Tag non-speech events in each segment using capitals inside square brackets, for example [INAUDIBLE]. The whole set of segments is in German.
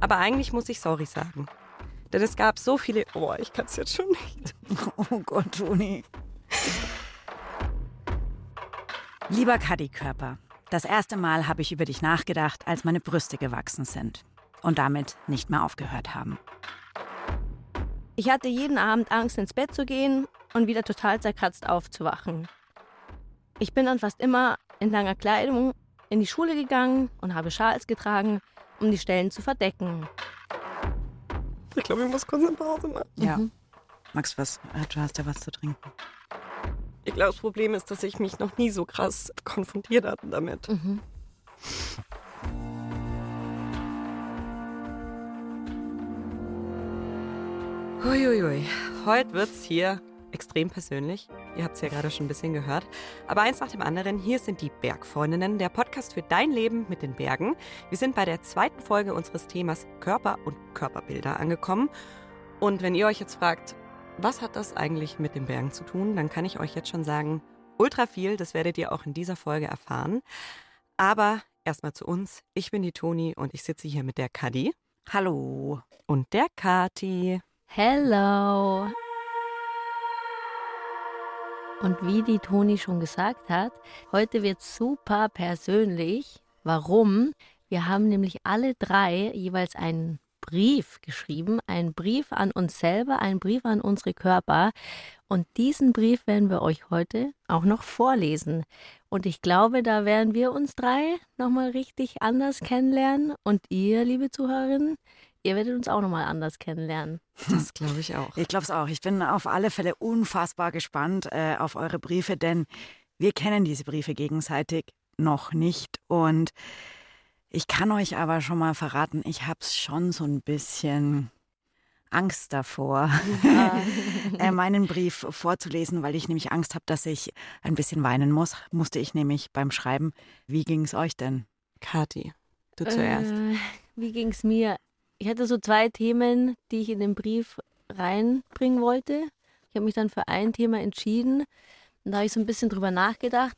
Aber eigentlich muss ich sorry sagen. Denn es gab so viele. Oh, ich kann es jetzt schon nicht. [LAUGHS] Oh Gott, Toni. Lieber Kaddi-Körper, das erste Mal habe ich über dich nachgedacht, als meine Brüste gewachsen sind und damit nicht mehr aufgehört haben. Ich hatte jeden Abend Angst, ins Bett zu gehen und wieder total zerkratzt aufzuwachen. Ich bin dann fast immer in langer Kleidung in die Schule gegangen und habe Schals getragen, um die Stellen zu verdecken. Ich glaube, ich muss kurz eine Pause machen. Ja. Max, was? äh, Du hast ja was zu trinken. Ich glaube, das Problem ist, dass ich mich noch nie so krass konfrontiert hatte damit. Mhm. Huiuiui. Heute wird's hier extrem persönlich. Ihr habt es ja gerade schon ein bisschen gehört. Aber eins nach dem anderen, hier sind die Bergfreundinnen, der Podcast für dein Leben mit den Bergen. Wir sind bei der zweiten Folge unseres Themas Körper und Körperbilder angekommen. Und wenn ihr euch jetzt fragt, was hat das eigentlich mit den Bergen zu tun, dann kann ich euch jetzt schon sagen, ultra viel, das werdet ihr auch in dieser Folge erfahren. Aber erstmal zu uns. Ich bin die Toni und ich sitze hier mit der Kadi Hallo. und der Kati. Hello! Und wie die Toni schon gesagt hat, heute wird super persönlich. Warum? Wir haben nämlich alle drei jeweils einen Brief geschrieben, einen Brief an uns selber, einen Brief an unsere Körper. Und diesen Brief werden wir euch heute auch noch vorlesen. Und ich glaube, da werden wir uns drei nochmal richtig anders kennenlernen. Und ihr, liebe Zuhörerinnen, ihr werdet uns auch nochmal anders kennenlernen. [LAUGHS] Das glaube ich auch. Ich glaube es auch. Ich bin auf alle Fälle unfassbar gespannt äh, auf eure Briefe, denn wir kennen diese Briefe gegenseitig noch nicht. Und ich kann euch aber schon mal verraten, ich habe schon so ein bisschen Angst davor, [LAUGHS] äh, meinen Brief vorzulesen, weil ich nämlich Angst habe, dass ich ein bisschen weinen muss. Musste ich nämlich beim Schreiben. Wie ging es euch denn? Kati, du zuerst. Äh, wie ging es mir? Ich hatte so zwei Themen, die ich in den Brief reinbringen wollte. Ich habe mich dann für ein Thema entschieden. Und da habe ich so ein bisschen drüber nachgedacht.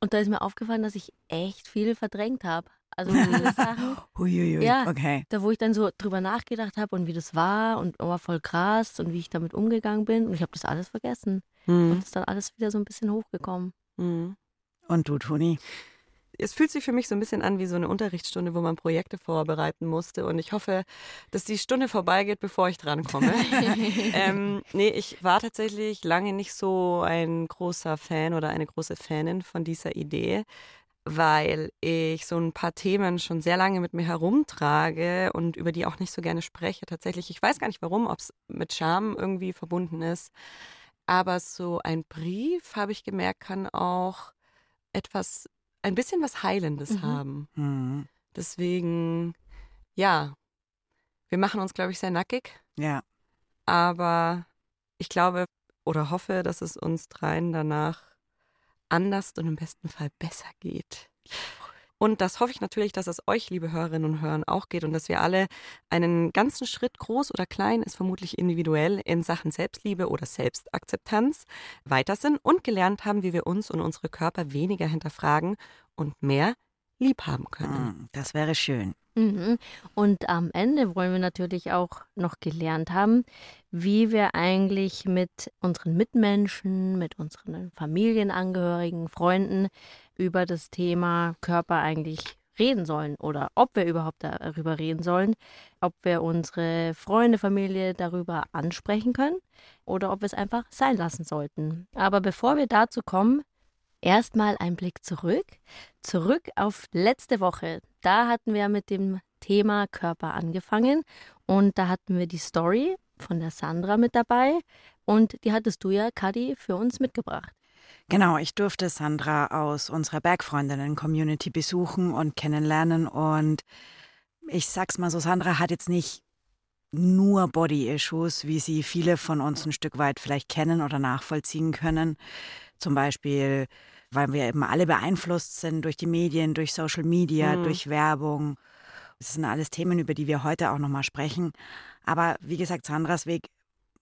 Und da ist mir aufgefallen, dass ich echt viel verdrängt habe. Also viele [LAUGHS] Sachen, Huiuiui, Ja. okay. da wo ich dann so drüber nachgedacht habe und wie das war und oh, voll krass und wie ich damit umgegangen bin. Und ich habe das alles vergessen. Und Hm. ist dann alles wieder so ein bisschen hochgekommen. Hm. Und du, Toni? Es fühlt sich für mich so ein bisschen an wie so eine Unterrichtsstunde, wo man Projekte vorbereiten musste. Und ich hoffe, dass die Stunde vorbeigeht, bevor ich drankomme. [LAUGHS] ähm, nee, ich war tatsächlich lange nicht so ein großer Fan oder eine große Fanin von dieser Idee, weil ich so ein paar Themen schon sehr lange mit mir herumtrage und über die auch nicht so gerne spreche. Tatsächlich, ich weiß gar nicht warum, ob es mit Scham irgendwie verbunden ist. Aber so ein Brief, habe ich gemerkt, kann auch etwas, ein bisschen was Heilendes Mhm. haben. Hm. Deswegen, ja, wir machen uns, glaube ich, sehr nackig, Ja. aber ich glaube oder hoffe, dass es uns dreien danach anders und im besten Fall besser geht. Und das hoffe ich natürlich, dass es euch, liebe Hörerinnen und Hörer, auch geht und dass wir alle einen ganzen Schritt, groß oder klein, ist vermutlich individuell, in Sachen Selbstliebe oder Selbstakzeptanz weiter sind und gelernt haben, wie wir uns und unsere Körper weniger hinterfragen und mehr lieb haben können. Hm, Das wäre schön. Mhm. Und am Ende wollen wir natürlich auch noch gelernt haben, wie wir eigentlich mit unseren Mitmenschen, mit unseren Familienangehörigen, Freunden über das Thema Körper eigentlich reden sollen oder ob wir überhaupt darüber reden sollen, ob wir unsere Freunde, Familie darüber ansprechen können oder ob wir es einfach sein lassen sollten. Aber bevor wir dazu kommen, erstmal ein Blick zurück. Zurück auf letzte Woche. Da hatten wir mit dem Thema Körper angefangen und da hatten wir die Story von der Sandra mit dabei und die hattest du ja, Kadi, für uns mitgebracht. Genau, ich durfte Sandra aus unserer Bergfreundinnen-Community besuchen und kennenlernen. Und ich sag's mal so, Sandra hat jetzt nicht nur Body-Issues, wie sie viele von uns ein Stück weit vielleicht kennen oder nachvollziehen können. Zum Beispiel, weil wir eben alle beeinflusst sind durch die Medien, durch Social Media, Mhm. durch Werbung. Das sind alles Themen, über die wir heute auch nochmal sprechen. Aber wie gesagt, Sandras Weg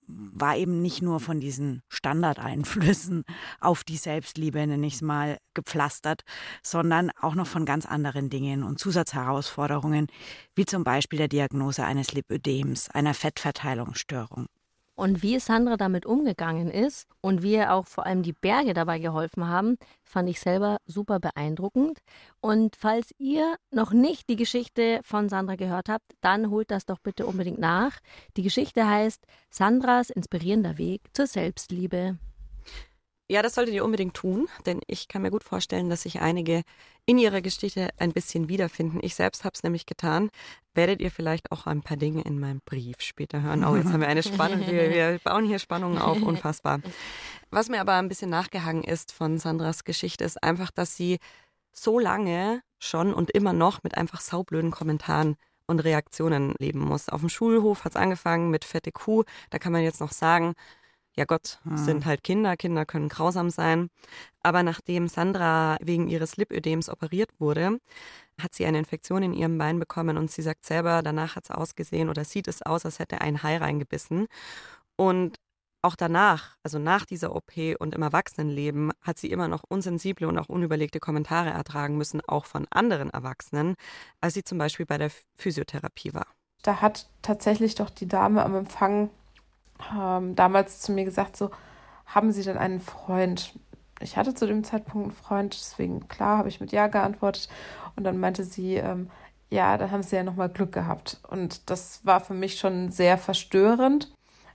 war eben nicht nur von diesen Standardeinflüssen auf die Selbstliebe, nenne ich es mal, gepflastert, sondern auch noch von ganz anderen Dingen und Zusatzherausforderungen, wie zum Beispiel der Diagnose eines Lipödems, einer Fettverteilungsstörung. Und wie Sandra damit umgegangen ist und wie ihr auch vor allem die Berge dabei geholfen haben, fand ich selber super beeindruckend. Und falls ihr noch nicht die Geschichte von Sandra gehört habt, dann holt das doch bitte unbedingt nach. Die Geschichte heißt Sandras inspirierender Weg zur Selbstliebe. Ja, das solltet ihr unbedingt tun, denn ich kann mir gut vorstellen, dass sich einige in ihrer Geschichte ein bisschen wiederfinden. Ich selbst habe es nämlich getan. Werdet ihr vielleicht auch ein paar Dinge in meinem Brief später hören. Oh, jetzt haben wir eine Spannung. Wir, wir bauen hier Spannungen auf, [LAUGHS] unfassbar. Was mir aber ein bisschen nachgehangen ist von Sandras Geschichte, ist einfach, dass sie so lange schon und immer noch mit einfach saublöden Kommentaren und Reaktionen leben muss. Auf dem Schulhof hat es angefangen mit fette Kuh. Da kann man jetzt noch sagen, ja Gott, hm. sind halt Kinder, Kinder können grausam sein. Aber nachdem Sandra wegen ihres Lipödems operiert wurde, hat sie eine Infektion in ihrem Bein bekommen und sie sagt selber, danach hat es ausgesehen oder sieht es aus, als hätte ein Hai reingebissen. Und auch danach, also nach dieser OP und im Erwachsenenleben, hat sie immer noch unsensible und auch unüberlegte Kommentare ertragen müssen, auch von anderen Erwachsenen, als sie zum Beispiel bei der Physiotherapie war. Da hat tatsächlich doch die Dame am Empfang ähm, damals zu mir gesagt, so, haben Sie denn einen Freund? Ich hatte zu dem Zeitpunkt einen Freund, deswegen klar habe ich mit Ja geantwortet. Und dann meinte sie, ähm, ja, da haben Sie ja nochmal Glück gehabt. Und das war für mich schon sehr verstörend,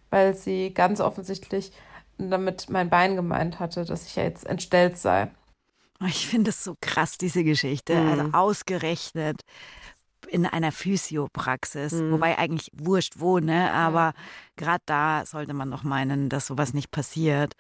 weil sie ganz offensichtlich damit mein Bein gemeint hatte, dass ich ja jetzt entstellt sei. Ich finde es so krass, diese Geschichte. Mhm. Also ausgerechnet in einer Physiopraxis, mhm. wobei eigentlich wurscht wo, ne? Aber ja. gerade da sollte man doch meinen, dass sowas nicht passiert.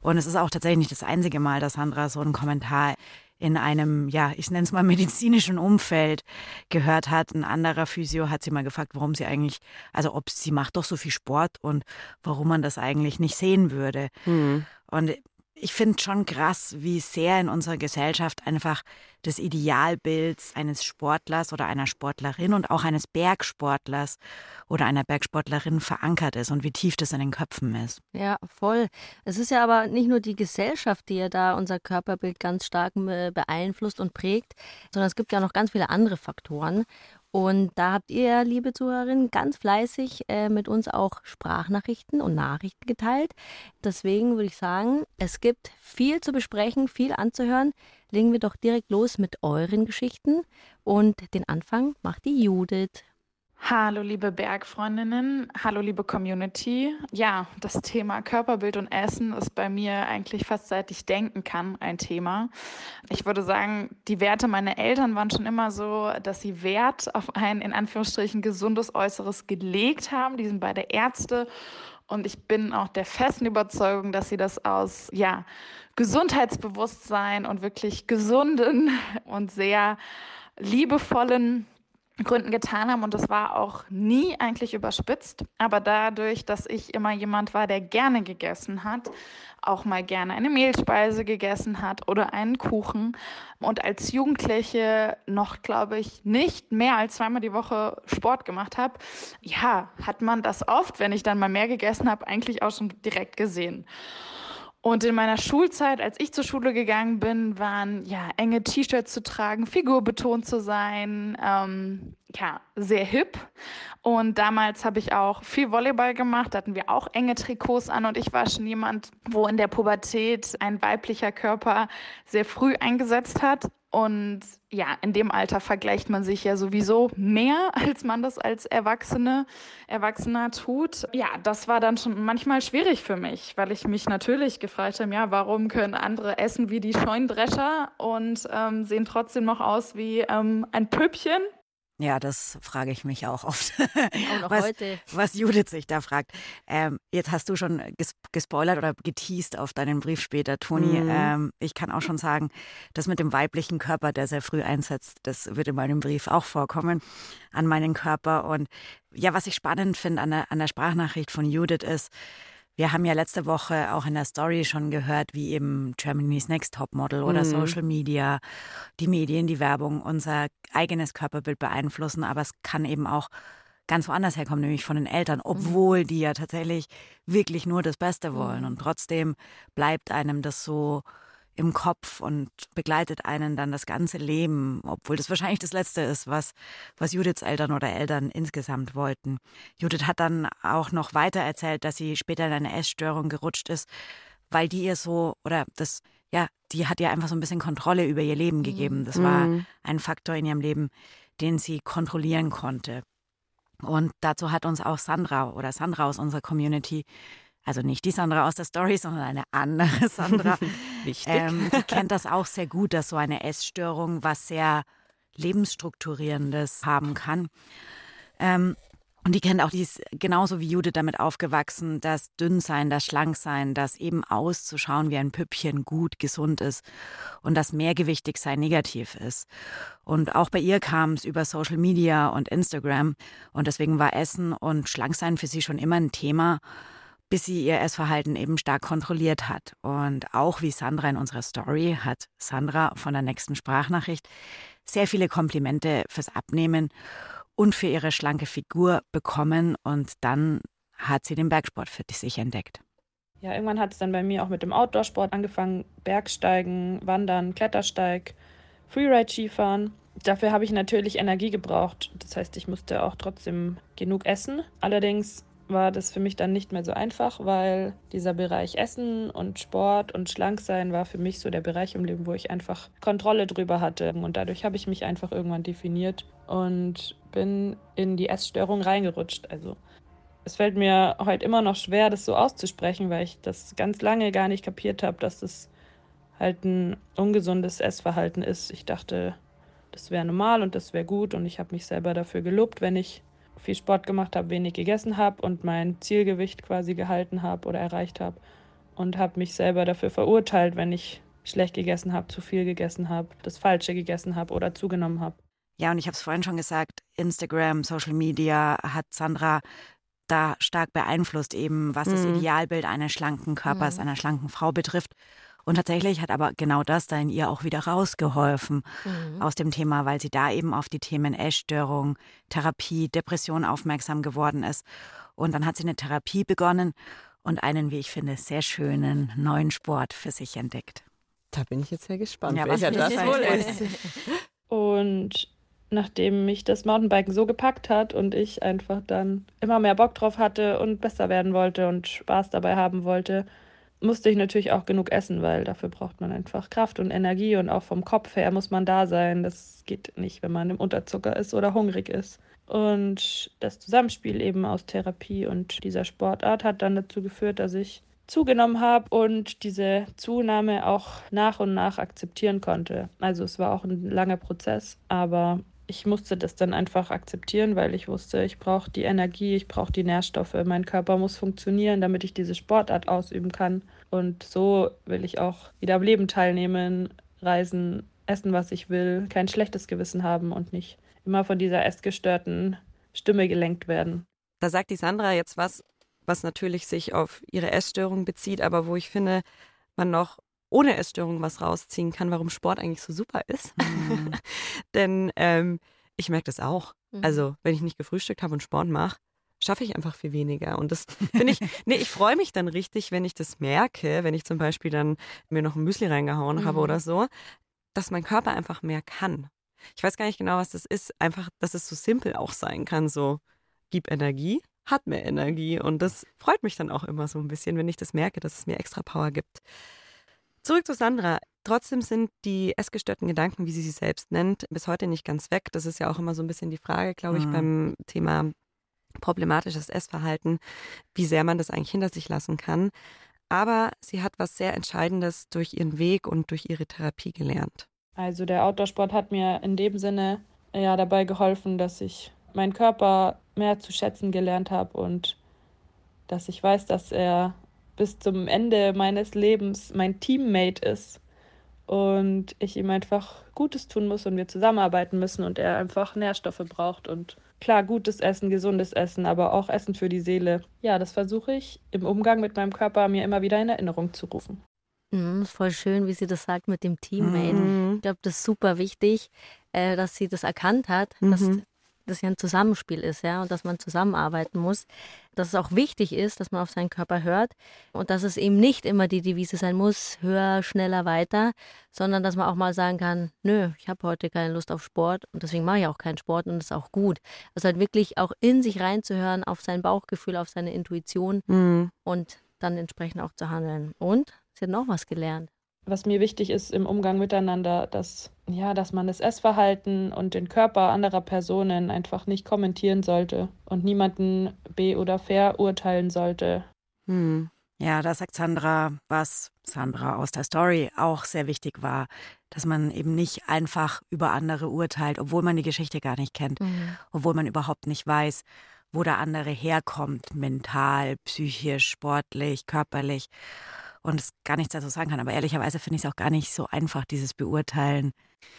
Und es ist auch tatsächlich nicht das einzige Mal, dass Sandra so einen Kommentar in einem, ja, ich nenne es mal [LAUGHS] medizinischen Umfeld gehört hat. Ein anderer Physio hat sie mal gefragt, warum sie eigentlich, also ob sie macht doch so viel Sport und warum man das eigentlich nicht sehen würde. Mhm. Und ich finde schon krass, wie sehr in unserer Gesellschaft einfach das Idealbild eines Sportlers oder einer Sportlerin und auch eines Bergsportlers oder einer Bergsportlerin verankert ist und wie tief das in den Köpfen ist. Ja, voll. Es ist ja aber nicht nur die Gesellschaft, die ja da unser Körperbild ganz stark äh, beeinflusst und prägt, sondern es gibt ja noch ganz viele andere Faktoren. Und da habt ihr, liebe Zuhörerinnen, ganz fleißig äh, mit uns auch Sprachnachrichten und Nachrichten geteilt. Deswegen würde ich sagen, es gibt viel zu besprechen, viel anzuhören. Legen wir doch direkt los mit euren Geschichten. Und den Anfang macht die Judith. Hallo liebe Bergfreundinnen, hallo liebe Community. Ja, das Thema Körperbild und Essen ist bei mir eigentlich fast seit ich denken kann ein Thema. Ich würde sagen, die Werte meiner Eltern waren schon immer so, dass sie Wert auf ein in Anführungsstrichen gesundes Äußeres gelegt haben. Die sind beide Ärzte und ich bin auch der festen Überzeugung, dass sie das aus ja, Gesundheitsbewusstsein und wirklich gesunden und sehr liebevollen Gründen getan haben und das war auch nie eigentlich überspitzt, aber dadurch, dass ich immer jemand war, der gerne gegessen hat, auch mal gerne eine Mehlspeise gegessen hat oder einen Kuchen und als Jugendliche noch, glaube ich, nicht mehr als zweimal die Woche Sport gemacht habe, ja, hat man das oft, wenn ich dann mal mehr gegessen habe, eigentlich auch schon direkt gesehen. Und in meiner Schulzeit, als ich zur Schule gegangen bin, waren ja enge T-Shirts zu tragen, figurbetont zu sein, ähm, ja, sehr hip. Und damals habe ich auch viel Volleyball gemacht, da hatten wir auch enge Trikots an und ich war schon jemand, wo in der Pubertät ein weiblicher Körper sehr früh eingesetzt hat. Und ja, in dem Alter vergleicht man sich ja sowieso mehr, [LAUGHS] als man das als Erwachsene, Erwachsener tut. Ja, das war dann schon manchmal schwierig für mich, weil ich mich natürlich gefragt habe, ja, warum können andere essen wie die Scheundrescher und ähm, sehen trotzdem noch aus wie ähm, ein Püppchen? Ja, das frage ich mich auch oft. Auch noch was, heute. Was Judith sich da fragt. Ähm, jetzt hast du schon gespoilert oder geteased auf deinen Brief später, Toni. Mhm. Ähm, ich kann auch schon sagen, das mit dem weiblichen Körper, der sehr früh einsetzt, das wird in meinem Brief auch vorkommen an meinen Körper. Und ja, was ich spannend finde an der, an der Sprachnachricht von Judith ist, wir haben ja letzte Woche auch in der Story schon gehört, wie eben Germany's Next Topmodel oder mhm. Social Media, die Medien, die Werbung unser eigenes Körperbild beeinflussen, aber es kann eben auch ganz woanders herkommt, nämlich von den Eltern, obwohl die ja tatsächlich wirklich nur das Beste wollen. Und trotzdem bleibt einem das so im Kopf und begleitet einen dann das ganze Leben, obwohl das wahrscheinlich das Letzte ist, was, was Judiths Eltern oder Eltern insgesamt wollten. Judith hat dann auch noch weiter erzählt, dass sie später in eine Essstörung gerutscht ist, weil die ihr so, oder das, ja, die hat ihr einfach so ein bisschen Kontrolle über ihr Leben gegeben. Das war Mhm. ein Faktor in ihrem Leben, den sie kontrollieren konnte. Und dazu hat uns auch Sandra oder Sandra aus unserer Community, also nicht die Sandra aus der Story, sondern eine andere [LAUGHS] Sandra, Wichtig. ähm, die kennt das auch sehr gut, dass so eine Essstörung was sehr lebensstrukturierendes haben kann. Ähm, und die kennt auch, die ist genauso wie Judith damit aufgewachsen, dass dünn sein, das schlank sein, das eben auszuschauen wie ein Püppchen gut, gesund ist und das mehrgewichtig sein negativ ist. Und auch bei ihr kam es über Social Media und Instagram und deswegen war Essen und Schlanksein für sie schon immer ein Thema, bis sie ihr Essverhalten eben stark kontrolliert hat. Und auch wie Sandra in unserer Story hat Sandra von der nächsten Sprachnachricht sehr viele Komplimente fürs Abnehmen und für ihre schlanke Figur bekommen und dann hat sie den Bergsport für sich entdeckt. Ja, irgendwann hat es dann bei mir auch mit dem Outdoor-Sport angefangen. Bergsteigen, Wandern, Klettersteig, Freeride-Skifahren. Dafür habe ich natürlich Energie gebraucht. Das heißt, ich musste auch trotzdem genug essen. Allerdings war das für mich dann nicht mehr so einfach, weil dieser Bereich Essen und Sport und Schlanksein war für mich so der Bereich im Leben, wo ich einfach Kontrolle drüber hatte. Und dadurch habe ich mich einfach irgendwann definiert und bin in die Essstörung reingerutscht. Also es fällt mir heute immer noch schwer, das so auszusprechen, weil ich das ganz lange gar nicht kapiert habe, dass das halt ein ungesundes Essverhalten ist. Ich dachte, das wäre normal und das wäre gut und ich habe mich selber dafür gelobt, wenn ich viel Sport gemacht habe, wenig gegessen habe und mein Zielgewicht quasi gehalten habe oder erreicht habe und habe mich selber dafür verurteilt, wenn ich schlecht gegessen habe, zu viel gegessen habe, das Falsche gegessen habe oder zugenommen habe. Ja, und ich habe es vorhin schon gesagt, Instagram, Social Media hat Sandra da stark beeinflusst, eben was das Mhm. Idealbild eines schlanken Körpers, einer schlanken Frau betrifft. Und tatsächlich hat aber genau das da in ihr auch wieder rausgeholfen Mhm. aus dem Thema, weil sie da eben auf die Themen Essstörung, Therapie, Depression aufmerksam geworden ist. Und dann hat sie eine Therapie begonnen und einen, wie ich finde, sehr schönen neuen Sport für sich entdeckt. Da bin ich jetzt sehr gespannt, Ja, was welcher das? wohl ist. [LAUGHS] Und nachdem mich das Mountainbiken so gepackt hat und ich einfach dann immer mehr Bock drauf hatte und besser werden wollte und Spaß dabei haben wollte, musste ich natürlich auch genug essen, weil dafür braucht man einfach Kraft und Energie und auch vom Kopf her muss man da sein. Das geht nicht, wenn man im Unterzucker ist oder hungrig ist. Und das Zusammenspiel eben aus Therapie und dieser Sportart hat dann dazu geführt, dass ich zugenommen habe und diese Zunahme auch nach und nach akzeptieren konnte. Also es war auch ein langer Prozess, aber ich musste das dann einfach akzeptieren, weil ich wusste, ich brauche die Energie, ich brauche die Nährstoffe, mein Körper muss funktionieren, damit ich diese Sportart ausüben kann. Und so will ich auch wieder am Leben teilnehmen, reisen, essen, was ich will, kein schlechtes Gewissen haben und nicht immer von dieser essgestörten Stimme gelenkt werden. Da sagt die Sandra jetzt was, was natürlich sich auf ihre Essstörung bezieht, aber wo ich finde, man noch ohne Essstörung was rausziehen kann, warum Sport eigentlich so super ist. Mhm. [LAUGHS] Denn ähm, ich merke das auch. Mhm. Also, wenn ich nicht gefrühstückt habe und Sport mache, schaffe ich einfach viel weniger. Und das finde ich, [LAUGHS] nee, ich freue mich dann richtig, wenn ich das merke, wenn ich zum Beispiel dann mir noch ein Müsli reingehauen habe Mhm. oder so, dass mein Körper einfach mehr kann. Ich weiß gar nicht genau, was das ist. Einfach, dass es so simpel auch sein kann. So, gib Energie, hat mehr Energie. Und das freut mich dann auch immer so ein bisschen, wenn ich das merke, dass es mir extra Power gibt. Zurück zu Sandra. Trotzdem sind die essgestörten Gedanken, wie sie sie selbst nennt, bis heute nicht ganz weg. Das ist ja auch immer so ein bisschen die Frage, glaube ich, Mhm. beim Thema problematisches Essverhalten, wie sehr man das eigentlich hinter sich lassen kann. Aber sie hat was sehr Entscheidendes durch ihren Weg und durch ihre Therapie gelernt. Also der Outdoorsport hat mir in dem Sinne ja dabei geholfen, dass ich meinen Körper mehr zu schätzen gelernt habe und dass ich weiß, dass er bis zum Ende meines Lebens mein Teammate ist und ich ihm einfach Gutes tun muss und wir zusammenarbeiten müssen und er einfach Nährstoffe braucht und klar gutes Essen, gesundes Essen, aber auch Essen für die Seele. Ja, das versuche ich im Umgang mit meinem Körper mir immer wieder in Erinnerung zu rufen. Mhm, voll schön, wie sie das sagt mit dem Teammate. Mhm. Ich glaube, das ist super wichtig, äh, dass sie das erkannt hat, dass Mhm. Das ja ein Zusammenspiel ist, ja, und dass man zusammenarbeiten muss, dass es auch wichtig ist, dass man auf seinen Körper hört und dass es eben nicht immer die Devise sein muss, höher, schneller, weiter, sondern dass man auch mal sagen kann, nö, ich habe heute keine Lust auf Sport und deswegen mache ich auch keinen Sport und das ist auch gut. Also halt wirklich auch in sich reinzuhören, auf sein Bauchgefühl, auf seine Intuition mhm. und dann entsprechend auch zu handeln. Und sie hat noch was gelernt was mir wichtig ist im Umgang miteinander, dass, ja, dass man das Essverhalten und den Körper anderer Personen einfach nicht kommentieren sollte und niemanden be- oder verurteilen sollte. Hm. Ja, da sagt Sandra, was Sandra aus der Story auch sehr wichtig war, dass man eben nicht einfach über andere urteilt, obwohl man die Geschichte gar nicht kennt, mhm. obwohl man überhaupt nicht weiß, wo der andere herkommt, mental, psychisch, sportlich, körperlich und es gar nichts dazu sagen kann. Aber ehrlicherweise finde ich es auch gar nicht so einfach, dieses Beurteilen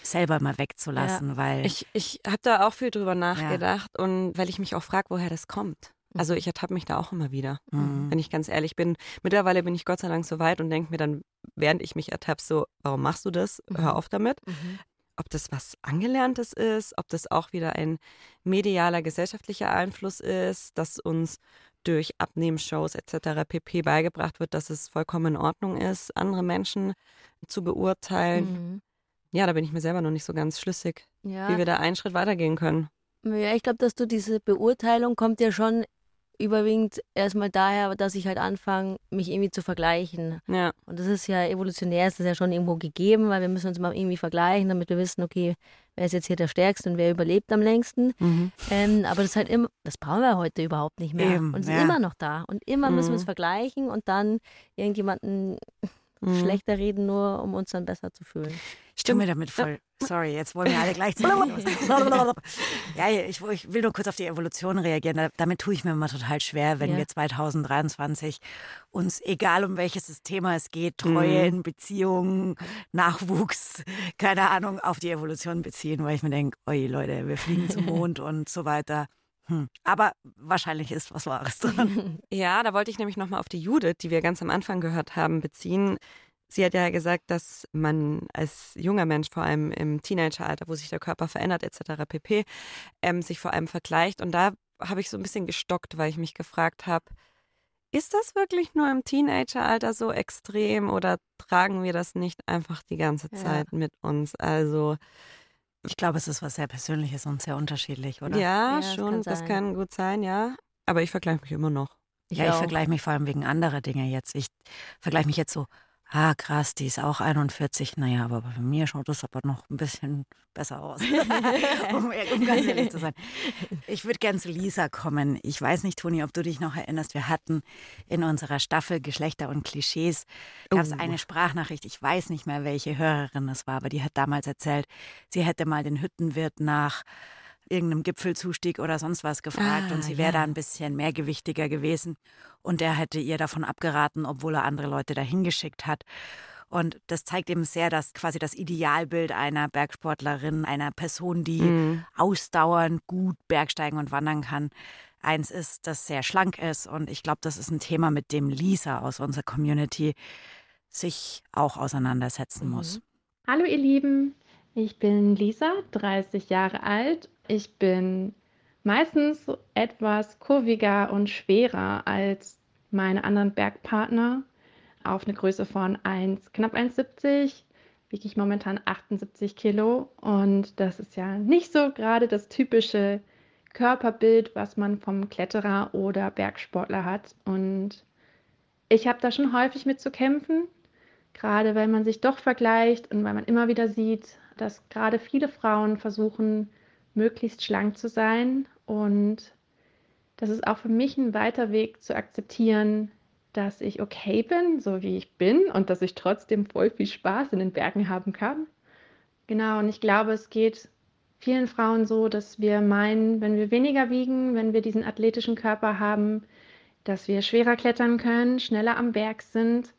selber mal wegzulassen, ja. weil. Ich, ich habe da auch viel drüber nachgedacht ja. und weil ich mich auch frage, woher das kommt. Also mhm. ich ertappe mich da auch immer wieder, mhm. wenn ich ganz ehrlich bin. Mittlerweile bin ich Gott sei Dank so weit und denke mir dann, während ich mich ertappe, so, warum machst du das? Mhm. Hör auf damit. Mhm. Ob das was Angelerntes ist, ob das auch wieder ein medialer, gesellschaftlicher Einfluss ist, dass uns durch Abnehmshows etc. pp. beigebracht wird, dass es vollkommen in Ordnung ist, andere Menschen zu beurteilen. Mhm. Ja, da bin ich mir selber noch nicht so ganz schlüssig, ja. wie wir da einen Schritt weitergehen können. Ja, ich glaube, dass du diese Beurteilung kommt ja schon überwiegend erstmal daher, dass ich halt anfange, mich irgendwie zu vergleichen. Ja. Und das ist ja evolutionär, ist das ja schon irgendwo gegeben, weil wir müssen uns mal irgendwie vergleichen, damit wir wissen, okay, wer ist jetzt hier der Stärkste und wer überlebt am längsten. Mhm. Ähm, aber das ist halt immer, das brauchen wir heute überhaupt nicht mehr. Eben, und es ja. ist immer noch da. Und immer mhm. müssen wir es vergleichen und dann irgendjemanden mhm. schlechter reden, nur um uns dann besser zu fühlen. Ich stimme damit voll. Sorry, jetzt wollen wir alle gleichzeitig. [LAUGHS] ja, ich, ich, will nur kurz auf die Evolution reagieren. Damit tue ich mir immer total schwer, wenn ja. wir 2023 uns, egal um welches Thema es geht, Treue in mhm. Beziehungen, Nachwuchs, keine Ahnung, auf die Evolution beziehen, weil ich mir denke, oi Leute, wir fliegen zum [LAUGHS] Mond und so weiter. Hm. Aber wahrscheinlich ist was Wahres [LAUGHS] dran. Ja, da wollte ich nämlich nochmal auf die Judith, die wir ganz am Anfang gehört haben, beziehen. Sie hat ja gesagt, dass man als junger Mensch, vor allem im Teenageralter, wo sich der Körper verändert etc. pp., ähm, sich vor allem vergleicht. Und da habe ich so ein bisschen gestockt, weil ich mich gefragt habe, ist das wirklich nur im Teenageralter so extrem oder tragen wir das nicht einfach die ganze Zeit ja. mit uns? Also ich glaube, es ist was sehr Persönliches und sehr unterschiedlich, oder? Ja, ja schon, das kann, das kann gut sein, ja. Aber ich vergleiche mich immer noch. Ich ja, ich vergleiche mich vor allem wegen anderer Dinge jetzt. Ich vergleiche mich jetzt so Ah, krass, die ist auch 41. Naja, aber bei mir schaut das aber noch ein bisschen besser aus, [LAUGHS] um, um, ganz ehrlich zu sein. Ich würde gerne zu Lisa kommen. Ich weiß nicht, Toni, ob du dich noch erinnerst. Wir hatten in unserer Staffel Geschlechter und Klischees gab es oh. eine Sprachnachricht. Ich weiß nicht mehr, welche Hörerin es war, aber die hat damals erzählt, sie hätte mal den Hüttenwirt nach irgendeinem Gipfelzustieg oder sonst was gefragt ah, und sie wäre ja. da ein bisschen mehrgewichtiger gewesen. Und er hätte ihr davon abgeraten, obwohl er andere Leute dahin geschickt hat. Und das zeigt eben sehr, dass quasi das Idealbild einer Bergsportlerin, einer Person, die mhm. ausdauernd gut bergsteigen und wandern kann, eins ist, das sehr schlank ist. Und ich glaube, das ist ein Thema, mit dem Lisa aus unserer Community sich auch auseinandersetzen mhm. muss. Hallo ihr Lieben, ich bin Lisa, 30 Jahre alt. Ich bin meistens etwas kurviger und schwerer als meine anderen Bergpartner. Auf eine Größe von 1, knapp 1,70 wiege ich momentan 78 Kilo. Und das ist ja nicht so gerade das typische Körperbild, was man vom Kletterer oder Bergsportler hat. Und ich habe da schon häufig mit zu kämpfen, gerade weil man sich doch vergleicht und weil man immer wieder sieht, dass gerade viele Frauen versuchen, möglichst schlank zu sein. Und das ist auch für mich ein weiter Weg zu akzeptieren, dass ich okay bin, so wie ich bin und dass ich trotzdem voll viel Spaß in den Bergen haben kann. Genau, und ich glaube, es geht vielen Frauen so, dass wir meinen, wenn wir weniger wiegen, wenn wir diesen athletischen Körper haben, dass wir schwerer klettern können, schneller am Berg sind.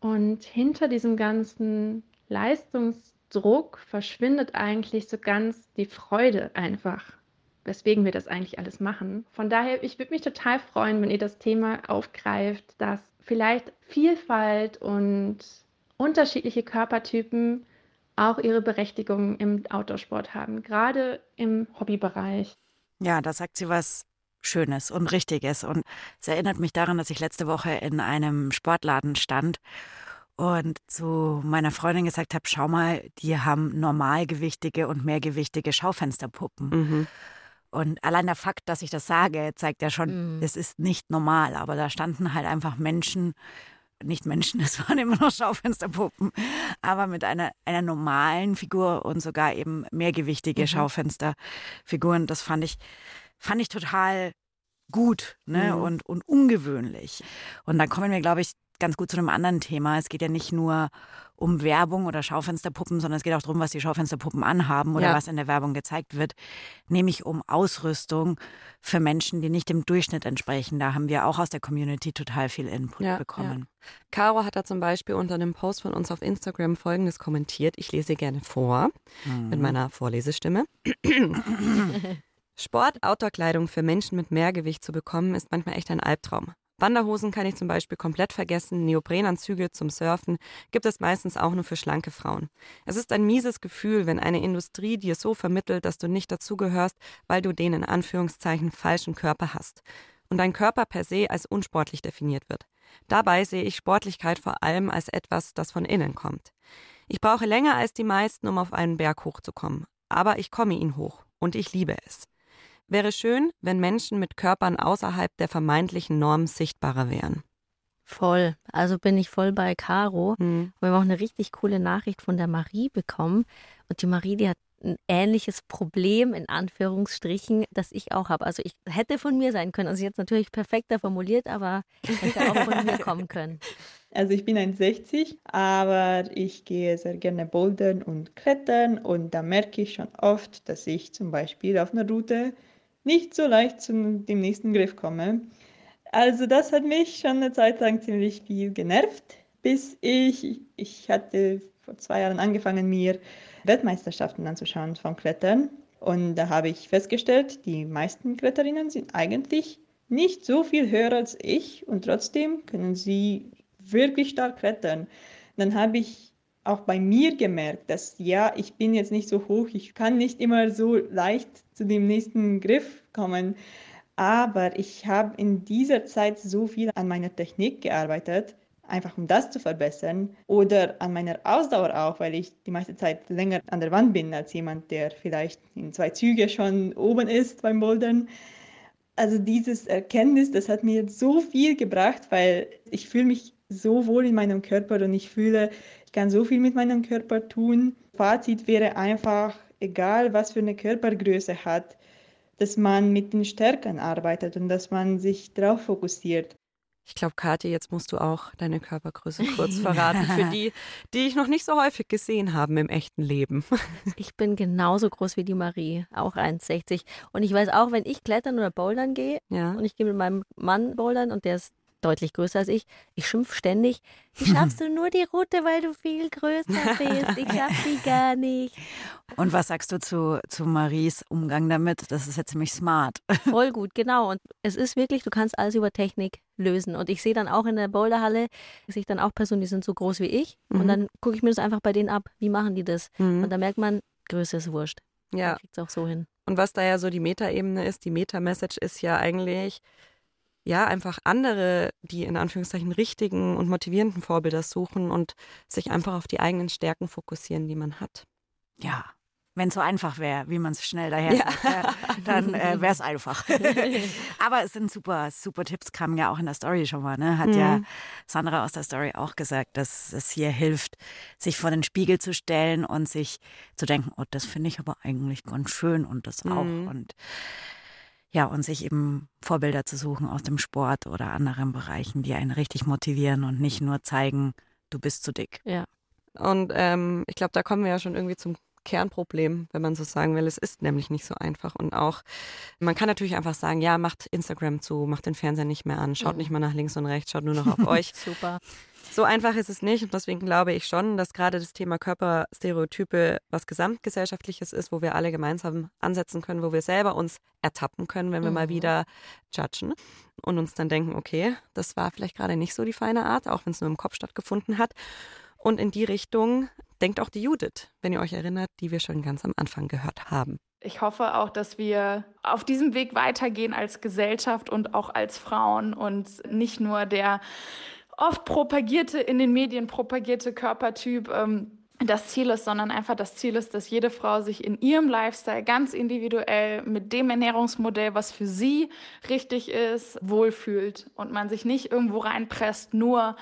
Und hinter diesem ganzen Leistungs- Druck verschwindet eigentlich so ganz die Freude einfach, weswegen wir das eigentlich alles machen. Von daher, ich würde mich total freuen, wenn ihr das Thema aufgreift, dass vielleicht Vielfalt und unterschiedliche Körpertypen auch ihre Berechtigung im Outdoorsport haben, gerade im Hobbybereich. Ja, da sagt sie was Schönes und Richtiges. Und es erinnert mich daran, dass ich letzte Woche in einem Sportladen stand und zu meiner Freundin gesagt habe, schau mal, die haben normalgewichtige und mehrgewichtige Schaufensterpuppen. Mhm. Und allein der Fakt, dass ich das sage, zeigt ja schon, Mhm. es ist nicht normal. Aber da standen halt einfach Menschen, nicht Menschen, [LAUGHS] es waren immer noch Schaufensterpuppen, aber mit einer, einer normalen Figur und sogar eben mehrgewichtige Mhm. Schaufensterfiguren. Das fand ich, fand ich total gut ne? Mhm. und, und ungewöhnlich. Und dann kommen wir, glaube ich, ganz gut zu einem anderen Thema. Es geht ja nicht nur um Werbung oder Schaufensterpuppen, sondern es geht auch darum, was die Schaufensterpuppen anhaben oder Ja. was in der Werbung gezeigt wird, nämlich um Ausrüstung für Menschen, die nicht dem Durchschnitt entsprechen. Da haben wir auch aus der Community total viel Input Ja, bekommen. Caro hat da zum Beispiel unter einem Post von uns auf Instagram folgendes kommentiert. Ich lese gerne vor Mhm. mit meiner Vorlesestimme. [CLEARS THROAT] Sport, Outdoor-Kleidung für Menschen mit Mehrgewicht zu bekommen, ist manchmal echt ein Albtraum. Wanderhosen kann ich zum Beispiel komplett vergessen, Neoprenanzüge zum Surfen gibt es meistens auch nur für schlanke Frauen. Es ist ein mieses Gefühl, wenn eine Industrie dir so vermittelt, dass du nicht dazugehörst, weil du den in Anführungszeichen falschen Körper hast und dein Körper per se als unsportlich definiert wird. Dabei sehe ich Sportlichkeit vor allem als etwas, das von innen kommt. Ich brauche länger als die meisten, um auf einen Berg hochzukommen, aber ich komme ihn hoch und ich liebe es. Wäre schön, wenn Menschen mit Körpern außerhalb der vermeintlichen Norm sichtbarer wären. Voll. Also bin ich voll bei Caro. Hm. Wir haben auch eine richtig coole Nachricht von der Marie bekommen. Und die Marie, die hat ein ähnliches Problem, in Anführungsstrichen, das ich auch habe. Also ich hätte von mir sein können. Also jetzt natürlich perfekter formuliert, aber hätte auch von mir [LAUGHS] kommen können. Also ich bin 1,60, aber ich gehe sehr gerne bouldern und klettern und da merke ich schon oft, dass ich zum Beispiel auf einer Route nicht so leicht zu dem nächsten Griff komme. Also das hat mich schon eine Zeit lang ziemlich viel genervt, bis ich, ich hatte vor zwei Jahren angefangen, mir Weltmeisterschaften anzuschauen vom Klettern. Und da habe ich festgestellt, die meisten Kletterinnen sind eigentlich nicht so viel höher als ich und trotzdem können sie wirklich stark klettern. Dann habe ich auch bei mir gemerkt, dass ja, ich bin jetzt nicht so hoch, ich kann nicht immer so leicht zu dem nächsten Griff kommen, aber ich habe in dieser Zeit so viel an meiner Technik gearbeitet, einfach um das zu verbessern oder an meiner Ausdauer auch, weil ich die meiste Zeit länger an der Wand bin als jemand, der vielleicht in zwei Züge schon oben ist beim Bouldern. Also dieses Erkenntnis, das hat mir so viel gebracht, weil ich fühle mich so wohl in meinem Körper und ich fühle, ich kann so viel mit meinem Körper tun. Fazit wäre einfach, egal was für eine Körpergröße hat, dass man mit den Stärken arbeitet und dass man sich darauf fokussiert. Ich glaube, Kathi, jetzt musst du auch deine Körpergröße [LAUGHS] kurz verraten für die, die ich noch nicht so häufig gesehen haben im echten Leben. Ich bin genauso groß wie die Marie, auch 1,60. Und ich weiß auch, wenn ich klettern oder bouldern gehe Ja. und ich gehe mit meinem Mann bouldern und der ist deutlich größer als ich, ich schimpf ständig, wie schaffst du nur die Route, weil du viel größer bist? Ich schaff die [LAUGHS] gar nicht. Und was sagst du zu, zu Maries Umgang damit? Das ist ja ziemlich smart. [LAUGHS] Voll gut, genau. Und es ist wirklich, du kannst alles über Technik lösen. Und ich sehe dann auch in der Boulderhalle, sehe ich dann auch Personen, die sind so groß wie ich. Mhm. Und dann gucke ich mir das einfach bei denen ab. Wie machen die das? Mhm. Und da merkt man, Größe ist wurscht. Ja. Kriegt es auch so hin. Und was da ja so die Metaebene ist, die Meta-Message ist ja eigentlich, ja, einfach andere, die in Anführungszeichen richtigen und motivierenden Vorbilder suchen und sich einfach auf die eigenen Stärken fokussieren, die man hat. Ja, wenn es so einfach wäre, wie man es schnell daher Ja. sagt, ja, dann äh, [LAUGHS] wäre es einfach. [LAUGHS] Aber es sind super, super Tipps, kamen ja auch in der Story schon mal. Ne? Hat ja Mhm. Sandra aus der Story auch gesagt, dass es hier hilft, sich vor den Spiegel zu stellen und sich zu denken, oh, das finde ich aber eigentlich ganz schön und das auch. Mhm. Und ja, und sich eben Vorbilder zu suchen aus dem Sport oder anderen Bereichen, die einen richtig motivieren und nicht nur zeigen, du bist zu dick. Und ähm, ich glaube, da kommen wir ja schon irgendwie zum Kernproblem, wenn man so sagen will. Es ist nämlich nicht so einfach. Und auch, man kann natürlich einfach sagen, ja, macht Instagram zu, macht den Fernseher nicht mehr an, schaut Mhm. nicht mehr nach links und rechts, schaut nur noch auf [LAUGHS] euch. Super. So einfach ist es nicht und deswegen glaube ich schon, dass gerade das Thema Körperstereotype was gesamtgesellschaftliches ist, wo wir alle gemeinsam ansetzen können, wo wir selber uns ertappen können, wenn wir mal Mhm. wieder judgen und uns dann denken, okay, das war vielleicht gerade nicht so die feine Art, auch wenn es nur im Kopf stattgefunden hat. Und in die Richtung denkt auch die Judith, wenn ihr euch erinnert, die wir schon ganz am Anfang gehört haben. ich hoffe auch, dass wir auf diesem Weg weitergehen als Gesellschaft und auch als Frauen und nicht nur der oft propagierte, in den Medien propagierte Körpertyp ähm, das Ziel ist, sondern einfach das Ziel ist, dass jede Frau sich in ihrem Lifestyle ganz individuell mit dem Ernährungsmodell, was für sie richtig ist, wohlfühlt und man sich nicht irgendwo reinpresst, nur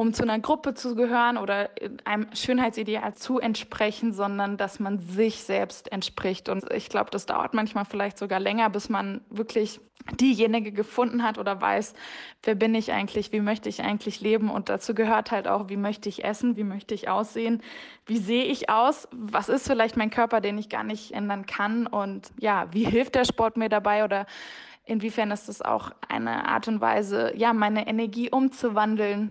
um zu einer Gruppe zu gehören oder einem Schönheitsideal zu entsprechen, sondern dass man sich selbst entspricht. Und ich glaube, das dauert manchmal vielleicht sogar länger, bis man wirklich diejenige gefunden hat oder weiß, wer bin ich eigentlich, wie möchte ich eigentlich leben. Und dazu gehört halt auch, wie möchte ich essen, wie möchte ich aussehen, wie sehe ich aus, was ist vielleicht mein Körper, den ich gar nicht ändern kann und ja, wie hilft der Sport mir dabei oder inwiefern ist es auch eine Art und Weise, ja, meine Energie umzuwandeln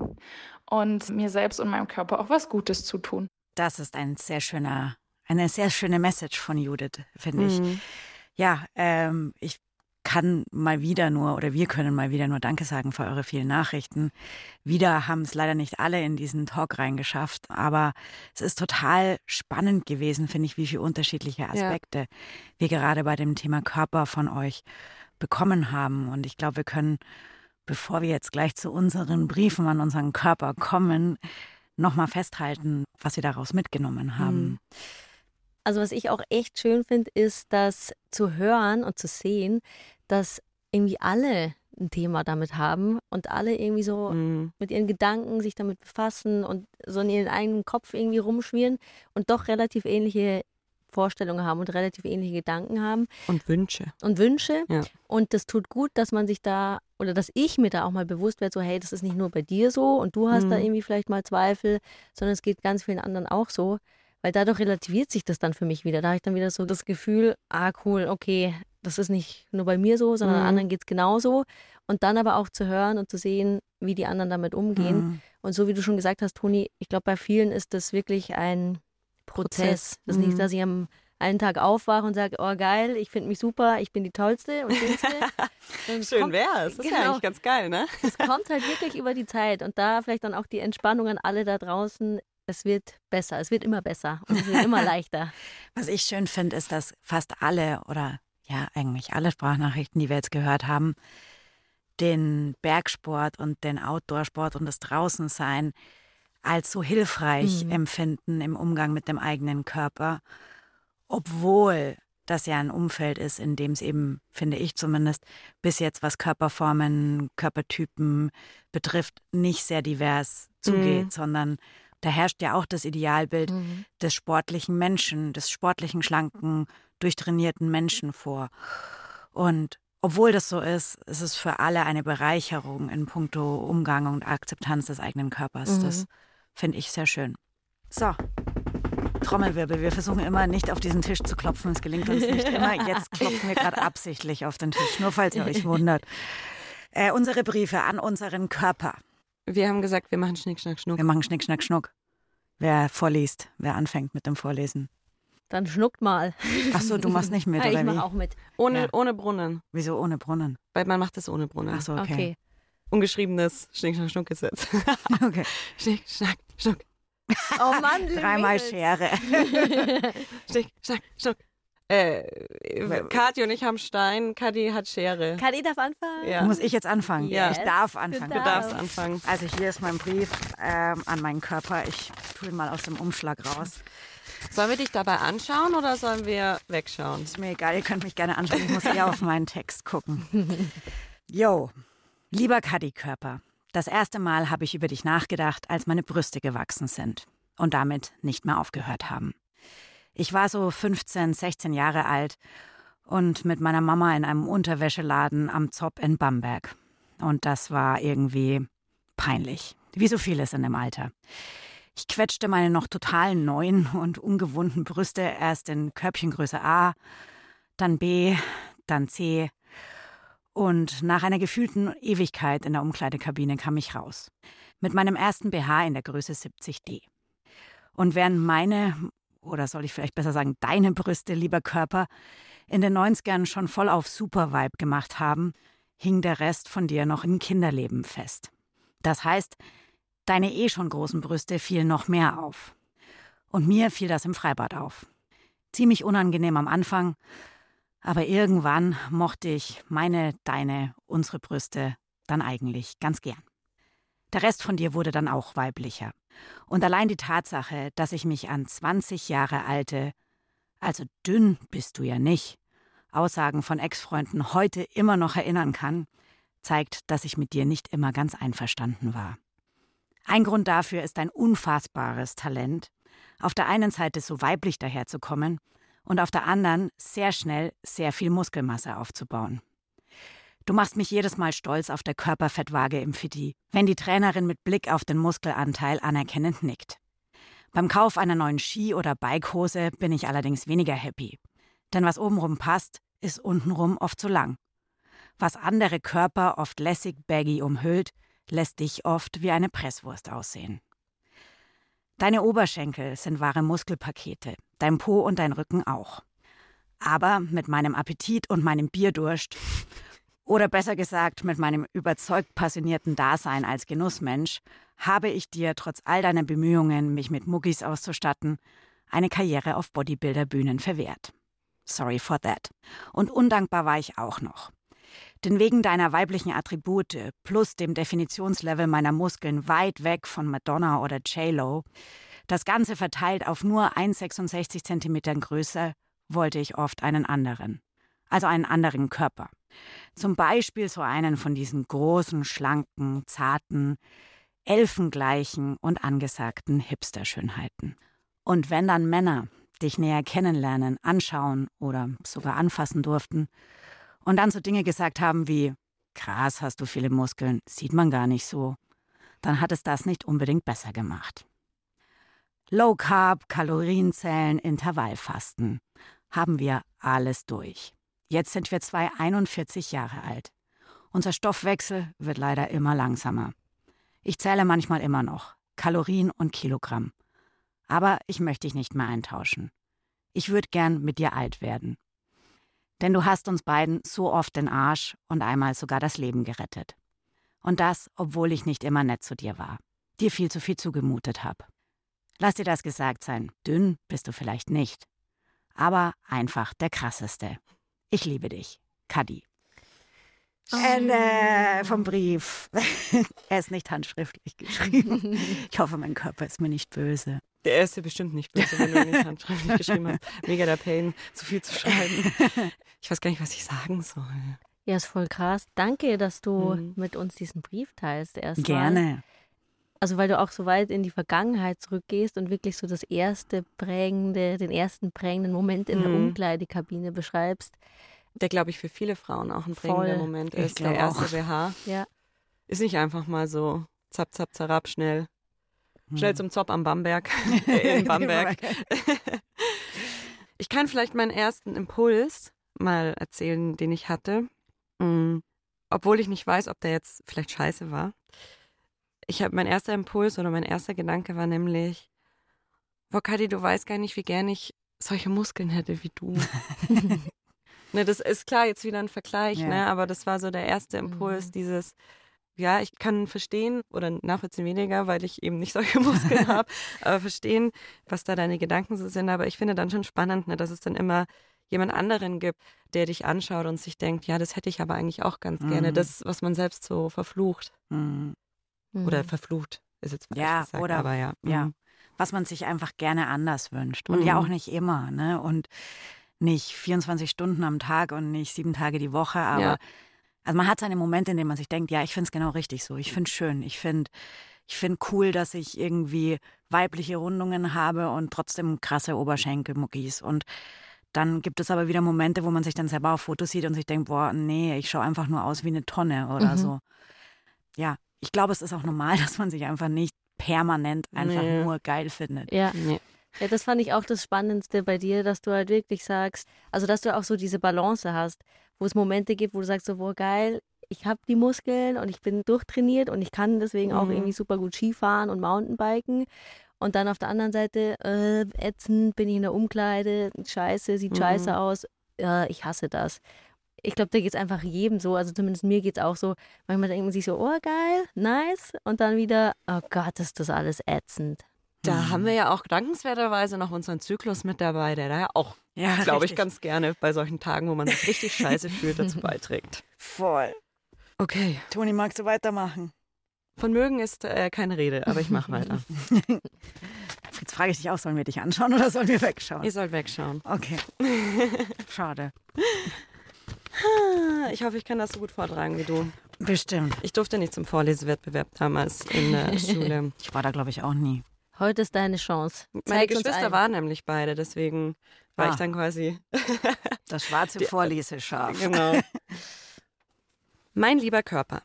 und mir selbst und meinem Körper auch was Gutes zu tun. Das ist ein sehr schöner, eine sehr schöne Message von Judith, finde ich. Mhm. Ja, ähm, ich kann mal wieder nur oder wir können mal wieder nur Danke sagen für eure vielen Nachrichten. Wieder haben es leider nicht alle in diesen Talk reingeschafft, aber es ist total spannend gewesen, finde ich, wie viele unterschiedliche Aspekte ja. wir gerade bei dem Thema Körper von euch bekommen haben. Und ich glaube, wir können bevor wir jetzt gleich zu unseren Briefen an unseren Körper kommen, nochmal festhalten, was wir daraus mitgenommen haben. Hm. Also was ich auch echt schön finde, ist, das zu hören und zu sehen, dass irgendwie alle ein Thema damit haben und alle irgendwie so mhm. mit ihren Gedanken sich damit befassen und so in ihren eigenen Kopf irgendwie rumschwirren und doch relativ ähnliche Vorstellungen haben und relativ ähnliche Gedanken haben. Und Wünsche. Und Wünsche. Ja. Und das tut gut, dass man sich da oder dass ich mir da auch mal bewusst werde, so hey, das ist nicht nur bei dir so und du hast mhm. da irgendwie vielleicht mal Zweifel, sondern es geht ganz vielen anderen auch so. Weil dadurch relativiert sich das dann für mich wieder. Da habe ich dann wieder so das Gefühl, ah cool, okay, das ist nicht nur bei mir so, sondern mhm. anderen geht es genauso. Und dann aber auch zu hören und zu sehen, wie die anderen damit umgehen. Mhm. Und so wie du schon gesagt hast, Toni, ich glaube, bei vielen ist das wirklich ein Prozess. Prozess. Das ist mhm. nicht, dass ich am einen Tag aufwache und sage, oh geil, ich finde mich super, ich bin die Tollste und Schönste. [LAUGHS] Schön wäre es. Das genau, ist ja eigentlich ganz geil, ne? Es kommt halt wirklich über die Zeit und da vielleicht dann auch die Entspannung an alle da draußen. Es wird besser, es wird immer besser und es wird immer [LAUGHS] leichter. Was ich schön finde, ist, dass fast alle oder ja, eigentlich alle Sprachnachrichten, die wir jetzt gehört haben, den Bergsport und den Outdoorsport und das Draußensein als so hilfreich mhm. empfinden im Umgang mit dem eigenen Körper, obwohl das ja ein Umfeld ist, in dem es eben, finde ich zumindest, bis jetzt, was Körperformen, Körpertypen betrifft, nicht sehr divers zugeht, mhm. sondern da herrscht ja auch das Idealbild mhm. des sportlichen Menschen, des sportlichen, schlanken, durchtrainierten Menschen vor. Und obwohl das so ist, ist es für alle eine Bereicherung in puncto Umgang und Akzeptanz des eigenen Körpers. Mhm. Das Finde ich sehr schön. So, Trommelwirbel. Wir versuchen immer nicht auf diesen Tisch zu klopfen. Es gelingt uns nicht immer. [LAUGHS] Jetzt klopfen wir gerade absichtlich auf den Tisch, nur falls ihr euch wundert. Äh, unsere Briefe an unseren Körper. Wir haben gesagt, wir machen Schnick, Schnack, Schnuck. Wir machen Schnick, Schnack, Schnuck. Wer vorliest, wer anfängt mit dem Vorlesen. Dann schnuckt mal. Ach so, du machst nicht mit, [LAUGHS] ja, oder ich mach auch mit. Ohne, ja. ohne Brunnen. Wieso ohne Brunnen? Weil man macht es ohne Brunnen. Ach so, okay. okay. Ungeschriebenes Schnick, Schnack, Schnuck Gesetz. [LAUGHS] okay. Schnick, Schnack, Schnuck. [LAUGHS] Oh Mann, Dreimal Schere. [LAUGHS] Schnick, Schnack, Schnuck. Äh, Kathi und ich haben Stein, Kadi hat Schere. Kadi darf anfangen? Ja. Muss ich jetzt anfangen? Ja. Ich darf anfangen. Du darfst anfangen. Also hier ist mein Brief ähm, an meinen Körper. Ich tue ihn mal aus dem Umschlag raus. Sollen wir dich dabei anschauen oder sollen wir wegschauen? Ist mir egal, ihr könnt mich gerne anschauen. Ich muss eher [LAUGHS] auf meinen Text gucken. Jo, lieber Kadi-Körper. Das erste Mal habe ich über dich nachgedacht, als meine Brüste gewachsen sind und damit nicht mehr aufgehört haben. Ich war so 15, 16 Jahre alt und mit meiner Mama in einem Unterwäscheladen am Zopp in Bamberg. Und das war irgendwie peinlich, wie so vieles in dem Alter. Ich quetschte meine noch total neuen und ungewohnten Brüste erst in Körbchengröße A, dann B, dann C und nach einer gefühlten Ewigkeit in der Umkleidekabine kam ich raus. Mit meinem ersten BH in der Größe 70D. Und während meine, oder soll ich vielleicht besser sagen, deine Brüste, lieber Körper, in den 90ern schon voll auf Super-Vibe gemacht haben, hing der Rest von dir noch im Kinderleben fest. Das heißt, deine eh schon großen Brüste fielen noch mehr auf. Und mir fiel das im Freibad auf. Ziemlich unangenehm am Anfang, aber irgendwann mochte ich meine, deine, unsere Brüste dann eigentlich ganz gern. Der Rest von dir wurde dann auch weiblicher. Und allein die Tatsache, dass ich mich an 20 Jahre alte, also dünn bist du ja nicht, Aussagen von Ex-Freunden heute immer noch erinnern kann, zeigt, dass ich mit dir nicht immer ganz einverstanden war. Ein Grund dafür ist dein unfassbares Talent, auf der einen Seite so weiblich daherzukommen und auf der anderen sehr schnell sehr viel Muskelmasse aufzubauen. Du machst mich jedes Mal stolz auf der Körperfettwaage im Fitti, wenn die Trainerin mit Blick auf den Muskelanteil anerkennend nickt. Beim Kauf einer neuen Ski- oder Bikehose bin ich allerdings weniger happy. Denn was obenrum passt, ist untenrum oft zu lang. Was andere Körper oft lässig baggy umhüllt, lässt dich oft wie eine Presswurst aussehen. Deine Oberschenkel sind wahre Muskelpakete, dein Po und dein Rücken auch. Aber mit meinem Appetit und meinem Bierdurst, oder besser gesagt mit meinem überzeugt passionierten Dasein als Genussmensch, habe ich dir trotz all deiner Bemühungen, mich mit Muggis auszustatten, eine Karriere auf Bodybuilder-Bühnen verwehrt. Sorry for that. Und undankbar war ich auch noch. Denn wegen deiner weiblichen Attribute plus dem Definitionslevel meiner Muskeln weit weg von Madonna oder J-Lo, das Ganze verteilt auf nur 1,66 Zentimetern Größe, wollte ich oft einen anderen. Also einen anderen Körper. Zum Beispiel so einen von diesen großen, schlanken, zarten, elfengleichen und angesagten Hipster-Schönheiten. Und wenn dann Männer dich näher kennenlernen, anschauen oder sogar anfassen durften, und dann so Dinge gesagt haben wie, krass, hast du viele Muskeln, sieht man gar nicht so, dann hat es das nicht unbedingt besser gemacht. Low Carb, Kalorienzählen, Intervallfasten. Haben wir alles durch. Jetzt sind wir zwei 41 Jahre alt. Unser Stoffwechsel wird leider immer langsamer. Ich zähle manchmal immer noch Kalorien und Kilogramm. Aber ich möchte dich nicht mehr eintauschen. Ich würde gern mit dir alt werden. Denn du hast uns beiden so oft den Arsch und einmal sogar das Leben gerettet. Und das, obwohl ich nicht immer nett zu dir war, dir viel zu viel zugemutet habe. Lass dir das gesagt sein, dünn bist du vielleicht nicht, aber einfach der krasseste. Ich liebe dich, Kadi. Oh. Ende vom Brief. [LAUGHS] er ist nicht handschriftlich geschrieben. [LAUGHS] Ich hoffe, mein Körper ist mir nicht böse. Der ist ja bestimmt nicht böse, wenn du nicht handschriftlich [LAUGHS] geschrieben hast. Mega der Pain, so viel zu schreiben. Ich weiß gar nicht, was ich sagen soll. Ja, ist voll krass. Danke, dass du mhm. mit uns diesen Brief teilst. Erstmal. Gerne. Also weil du auch so weit in die Vergangenheit zurückgehst und wirklich so das erste prägende, den ersten prägenden Moment in mhm. der Umkleidekabine beschreibst. Der, glaube ich, für viele Frauen auch ein prägender Voll. Moment ist. Der erste auch. BH. Ja. Ist nicht einfach mal so zap, zap, zarab, schnell. Hm. Schnell zum Zop am Bamberg. [LAUGHS] [LAUGHS] in Bamberg. ich kann vielleicht meinen ersten Impuls mal erzählen, den ich hatte. Mhm. Obwohl ich nicht weiß, ob der jetzt vielleicht scheiße war. Ich habe mein erster Impuls oder mein erster Gedanke war nämlich, Vokadi, du weißt gar nicht, wie gern ich solche Muskeln hätte wie du. [LAUGHS] [LAUGHS] ne, das ist klar jetzt wieder ein Vergleich, ja. ne, aber das war so der erste Impuls, mhm. dieses, ja, ich kann verstehen oder nachvollziehen weniger, weil ich eben nicht solche [LAUGHS] Muskeln habe, aber verstehen, was da deine Gedanken so sind. Aber ich finde dann schon spannend, ne, dass es dann immer jemand anderen gibt, der dich anschaut und sich denkt, ja, das hätte ich aber eigentlich auch ganz mhm. gerne. Das, was man selbst so verflucht. Mhm. Oder mhm. verflucht, ist jetzt Ja, gesagt, oder aber ja. ja. Mhm. Was man sich einfach gerne anders wünscht. Und ja auch nicht immer, ne? Und nicht 24 Stunden am Tag und nicht sieben Tage die Woche, aber ja. also man hat seine Momente, in denen man sich denkt, ja, ich finde es genau richtig so. Ich finde es schön. Ich finde ich finde cool, dass ich irgendwie weibliche Rundungen habe und trotzdem krasse Oberschenkelmuckis. Und dann gibt es aber wieder Momente, wo man sich dann selber auf Fotos sieht und sich denkt, boah, nee, ich schaue einfach nur aus wie eine Tonne oder mhm. so. Ja, ich glaube, es ist auch normal, [LAUGHS] dass man sich einfach nicht permanent einfach nee. nur geil findet. Ja. Nee. Ja, das fand ich auch das Spannendste bei dir, dass du halt wirklich sagst, also dass du auch so diese Balance hast, wo es Momente gibt, wo du sagst so, boah, geil, ich habe die Muskeln und ich bin durchtrainiert und ich kann deswegen mhm. auch irgendwie super gut Skifahren und Mountainbiken. Und dann auf der anderen Seite, äh, ätzend, bin ich in der Umkleide, scheiße, sieht mhm. scheiße aus, äh, ich hasse das. Ich glaube, da geht es einfach jedem so, also zumindest mir geht es auch so. Manchmal denkt man sich so, oh geil, nice. Und dann wieder, oh Gott, ist das alles ätzend. Da Hm. haben wir ja auch dankenswerterweise noch unseren Zyklus mit dabei, der da ja auch, Ja, glaube ich, ganz gerne bei solchen Tagen, wo man sich richtig [LAUGHS] scheiße fühlt, dazu [LAUGHS] beiträgt. voll. Okay. Toni, magst du weitermachen? Von mögen ist äh, keine Rede, aber ich mache [LAUGHS] weiter. Jetzt frage ich dich auch, sollen wir dich anschauen oder sollen wir wegschauen? Ihr sollt wegschauen. Okay. Schade. Ah, Ich hoffe, ich kann das so gut vortragen wie du. Bestimmt. Ich durfte nicht zum Vorlesewettbewerb damals in der [LAUGHS] Schule. Ich war da, glaube ich, auch nie. Heute ist deine Chance. Meine Zeig uns Geschwister ein. waren nämlich beide, deswegen war Ah. ich dann quasi [LAUGHS] Das schwarze Vorleseschaf. Genau. [LAUGHS] mein lieber Körper,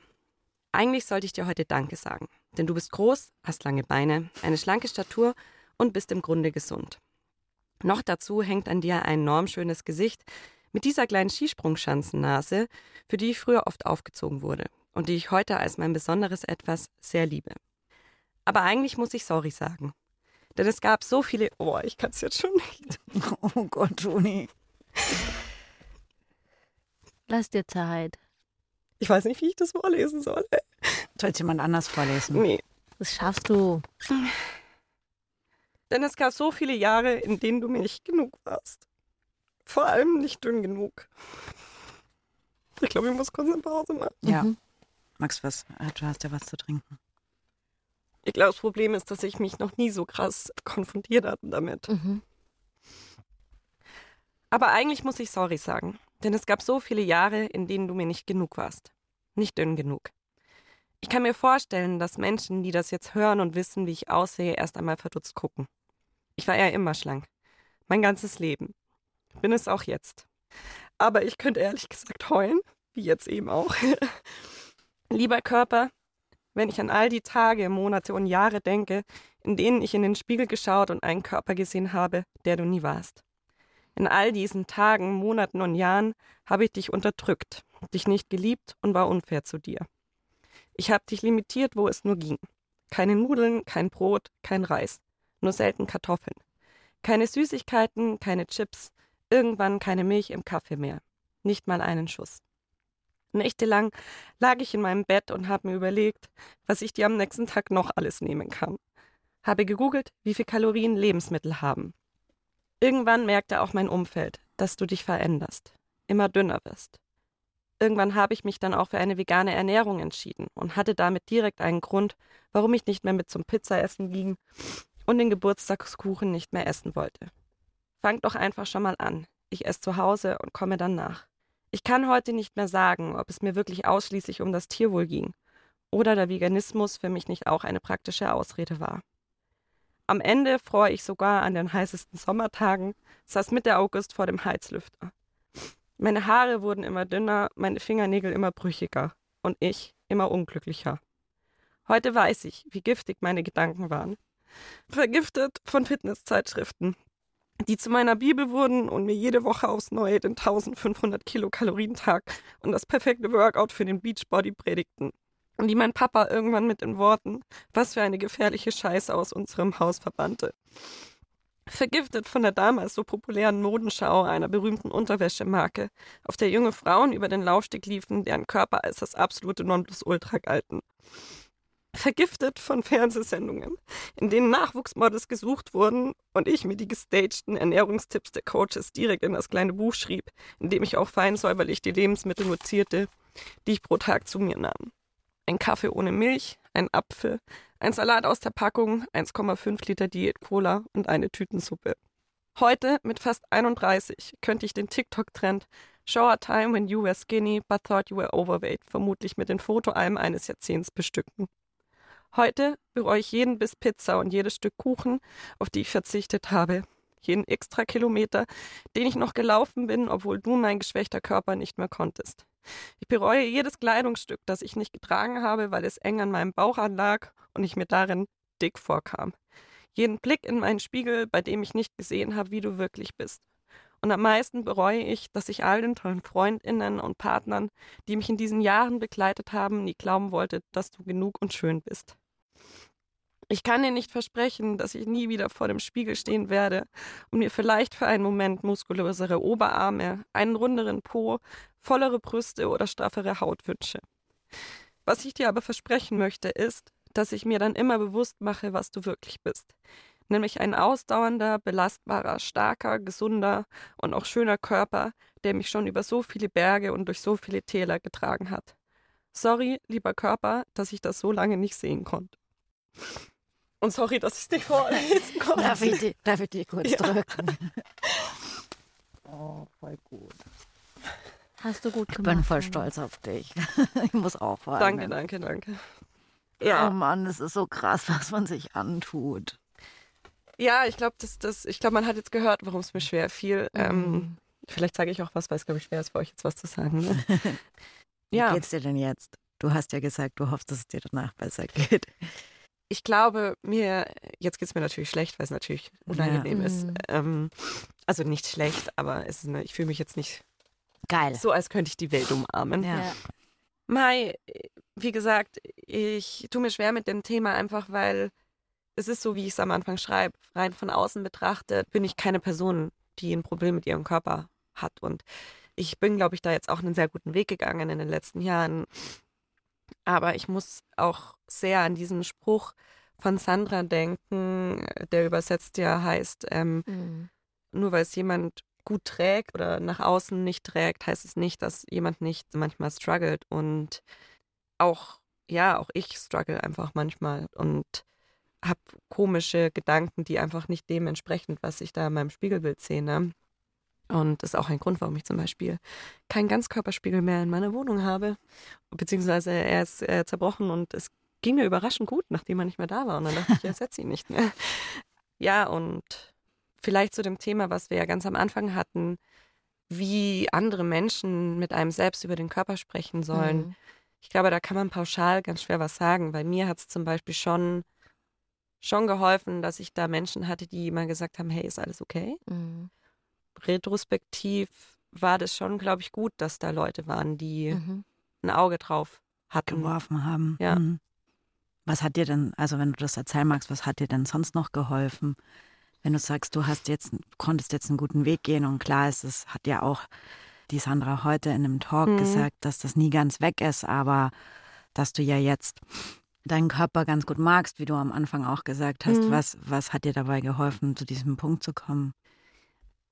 eigentlich sollte ich dir heute Danke sagen, denn du bist groß, hast lange Beine, eine schlanke Statur und bist im Grunde gesund. Noch dazu hängt an dir ein enorm schönes Gesicht mit dieser kleinen Skisprungschanzennase, für die ich früher oft aufgezogen wurde und die ich heute als mein besonderes Etwas sehr liebe. Aber eigentlich muss ich sorry sagen. Denn es gab so viele. Oh, ich kann es jetzt schon nicht. [LAUGHS] Oh Gott, Toni. Lass dir Zeit. Ich weiß nicht, wie ich das vorlesen soll. Soll es jemand anders vorlesen? Nee. Das schaffst du. Denn es gab so viele Jahre, in denen du mir nicht genug warst. Vor allem nicht dünn genug. Ich glaube, ich muss kurz eine Pause machen. Ja. Mhm. Max, was? Du hast ja was zu trinken. Ich glaube, das Problem ist, dass ich mich noch nie so krass konfrontiert hatte damit. Mhm. Aber eigentlich muss ich sorry sagen. Denn es gab so viele Jahre, in denen du mir nicht genug warst. Nicht dünn genug. Ich kann mir vorstellen, dass Menschen, die das jetzt hören und wissen, wie ich aussehe, erst einmal verdutzt gucken. Ich war ja immer schlank. Mein ganzes Leben. Bin es auch jetzt. Aber ich könnte ehrlich gesagt heulen, wie jetzt eben auch. [LAUGHS] Lieber Körper, wenn ich an all die Tage, Monate und Jahre denke, in denen ich in den Spiegel geschaut und einen Körper gesehen habe, der du nie warst. In all diesen Tagen, Monaten und Jahren habe ich dich unterdrückt, dich nicht geliebt und war unfair zu dir. Ich habe dich limitiert, wo es nur ging. Keine Nudeln, kein Brot, kein Reis, nur selten Kartoffeln. Keine Süßigkeiten, keine Chips, irgendwann keine Milch im Kaffee mehr. Nicht mal einen Schuss. Nächtelang lag ich in meinem Bett und habe mir überlegt, was ich dir am nächsten Tag noch alles nehmen kann. Habe gegoogelt, wie viel Kalorien Lebensmittel haben. Irgendwann merkte auch mein Umfeld, dass du dich veränderst, immer dünner wirst. Irgendwann habe ich mich dann auch für eine vegane Ernährung entschieden und hatte damit direkt einen Grund, warum ich nicht mehr mit zum Pizzaessen ging und den Geburtstagskuchen nicht mehr essen wollte. Fang doch einfach schon mal an. Ich esse zu Hause und komme dann nach. Ich kann heute nicht mehr sagen, ob es mir wirklich ausschließlich um das Tierwohl ging oder der Veganismus für mich nicht auch eine praktische Ausrede war. Am Ende fror ich sogar an den heißesten Sommertagen, saß Mitte August vor dem Heizlüfter. Meine Haare wurden immer dünner, meine Fingernägel immer brüchiger und ich immer unglücklicher. Heute weiß ich, wie giftig meine Gedanken waren. Vergiftet von Fitnesszeitschriften, die zu meiner Bibel wurden und mir jede Woche aufs Neue den 1500 Kilokalorien-Tag und das perfekte Workout für den Beachbody predigten. Und die mein Papa irgendwann mit den Worten, was für eine gefährliche Scheiße aus unserem Haus verbannte. Vergiftet von der damals so populären Modenschau einer berühmten Unterwäschemarke, auf der junge Frauen über den Laufsteg liefen, deren Körper als das absolute Nonplusultra galten. Vergiftet von Fernsehsendungen, in denen Nachwuchsmodels gesucht wurden und ich mir die gestagten Ernährungstipps der Coaches direkt in das kleine Buch schrieb, in dem ich auch fein säuberlich die Lebensmittel notierte, die ich pro Tag zu mir nahm. Ein Kaffee ohne Milch, ein Apfel, ein Salat aus der Packung, 1,5 Liter Diät Cola und eine Tütensuppe. Heute, mit fast 31, könnte ich den TikTok-Trend Show a time when you were skinny but thought you were overweight vermutlich mit den Fotoalben eines Jahrzehnts bestücken. Heute bereue ich jeden Biss Pizza und jedes Stück Kuchen, auf die ich verzichtet habe. Jeden extra Kilometer, den ich noch gelaufen bin, obwohl du mein geschwächter Körper nicht mehr konntest. Ich bereue jedes Kleidungsstück, das ich nicht getragen habe, weil es eng an meinem Bauch anlag und ich mir darin dick vorkam. Jeden Blick in meinen Spiegel, bei dem ich nicht gesehen habe, wie du wirklich bist. Und am meisten bereue ich, dass ich all den tollen Freundinnen und Partnern, die mich in diesen Jahren begleitet haben, nie glauben wollte, dass du genug und schön bist. Ich kann dir nicht versprechen, dass ich nie wieder vor dem Spiegel stehen werde und mir vielleicht für einen Moment muskulösere Oberarme, einen runderen Po, vollere Brüste oder straffere Haut wünsche. Was ich dir aber versprechen möchte, ist, dass ich mir dann immer bewusst mache, was du wirklich bist. Nämlich ein ausdauernder, belastbarer, starker, gesunder und auch schöner Körper, der mich schon über so viele Berge und durch so viele Täler getragen hat. Sorry, lieber Körper, dass ich das so lange nicht sehen konnte. Und sorry, dass ich es nicht vorlesen konnte. [LAUGHS] Darf ich, die, darf ich die kurz Ja. drücken? [LAUGHS] Oh, voll gut. Hast du gut Ich gemacht. bin voll stolz auf dich. [LAUGHS] Ich muss auch Danke, weinen. danke, danke. Oh Ja, Mann, es ist so krass, was man sich antut. ja ich glaube, das, das, ich glaube, man hat jetzt gehört, warum es mir schwer fiel. Ähm, Mhm. vielleicht sage ich auch was, weil es, glaube ich, schwer ist für euch jetzt was zu sagen. Ne? Wie Ja. geht's dir denn jetzt? Du hast ja gesagt, du hoffst, dass es dir danach besser geht. Ich glaube, mir, jetzt geht es mir natürlich schlecht, weil es natürlich unangenehm Ja. ist. Mhm. Ähm, also nicht schlecht, aber es ist eine, ich fühle mich jetzt nicht Geil. so, als könnte ich die Welt umarmen. Ja. Ja. Mai, wie gesagt, ich tue mir schwer mit dem Thema einfach, weil es ist so, wie ich es am Anfang schreibe. Rein von außen betrachtet bin ich keine Person, die ein Problem mit ihrem Körper hat. Und ich bin, glaube ich, da jetzt auch einen sehr guten Weg gegangen in den letzten Jahren. Aber ich muss auch sehr an diesen Spruch von Sandra denken, der übersetzt ja heißt, ähm, Mhm. nur weil es jemand gut trägt oder nach außen nicht trägt, heißt es nicht, dass jemand nicht manchmal struggelt. Und auch, ja, auch ich struggle einfach manchmal und habe komische Gedanken, die einfach nicht dem entsprechen, was ich da in meinem Spiegelbild sehe. Ne? Und das ist auch ein Grund, warum ich zum Beispiel keinen Ganzkörperspiegel mehr in meiner Wohnung habe. Beziehungsweise er ist äh, zerbrochen und es ging mir überraschend gut, nachdem er nicht mehr da war. Und dann dachte ich, er setzt ihn nicht mehr. [LAUGHS] Ja, und vielleicht zu dem Thema, was wir ja ganz am Anfang hatten, wie andere Menschen mit einem selbst über den Körper sprechen sollen. Mhm. Ich glaube, da kann man pauschal ganz schwer was sagen. Bei mir hat es zum Beispiel schon, schon geholfen, dass ich da Menschen hatte, die immer gesagt haben, hey, ist alles okay? Mhm. Retrospektiv war das schon, glaube ich, gut, dass da Leute waren, die Mhm. ein Auge drauf hatten. geworfen haben. Ja. Mhm. Was hat dir denn, also wenn du das erzählen magst, was hat dir denn sonst noch geholfen? Wenn du sagst, du hast jetzt, konntest jetzt einen guten Weg gehen und klar ist, es hat ja auch die Sandra heute in einem Talk Mhm. gesagt, dass das nie ganz weg ist, aber dass du ja jetzt deinen Körper ganz gut magst, wie du am Anfang auch gesagt hast. Mhm. Was, was hat dir dabei geholfen, zu diesem Punkt zu kommen?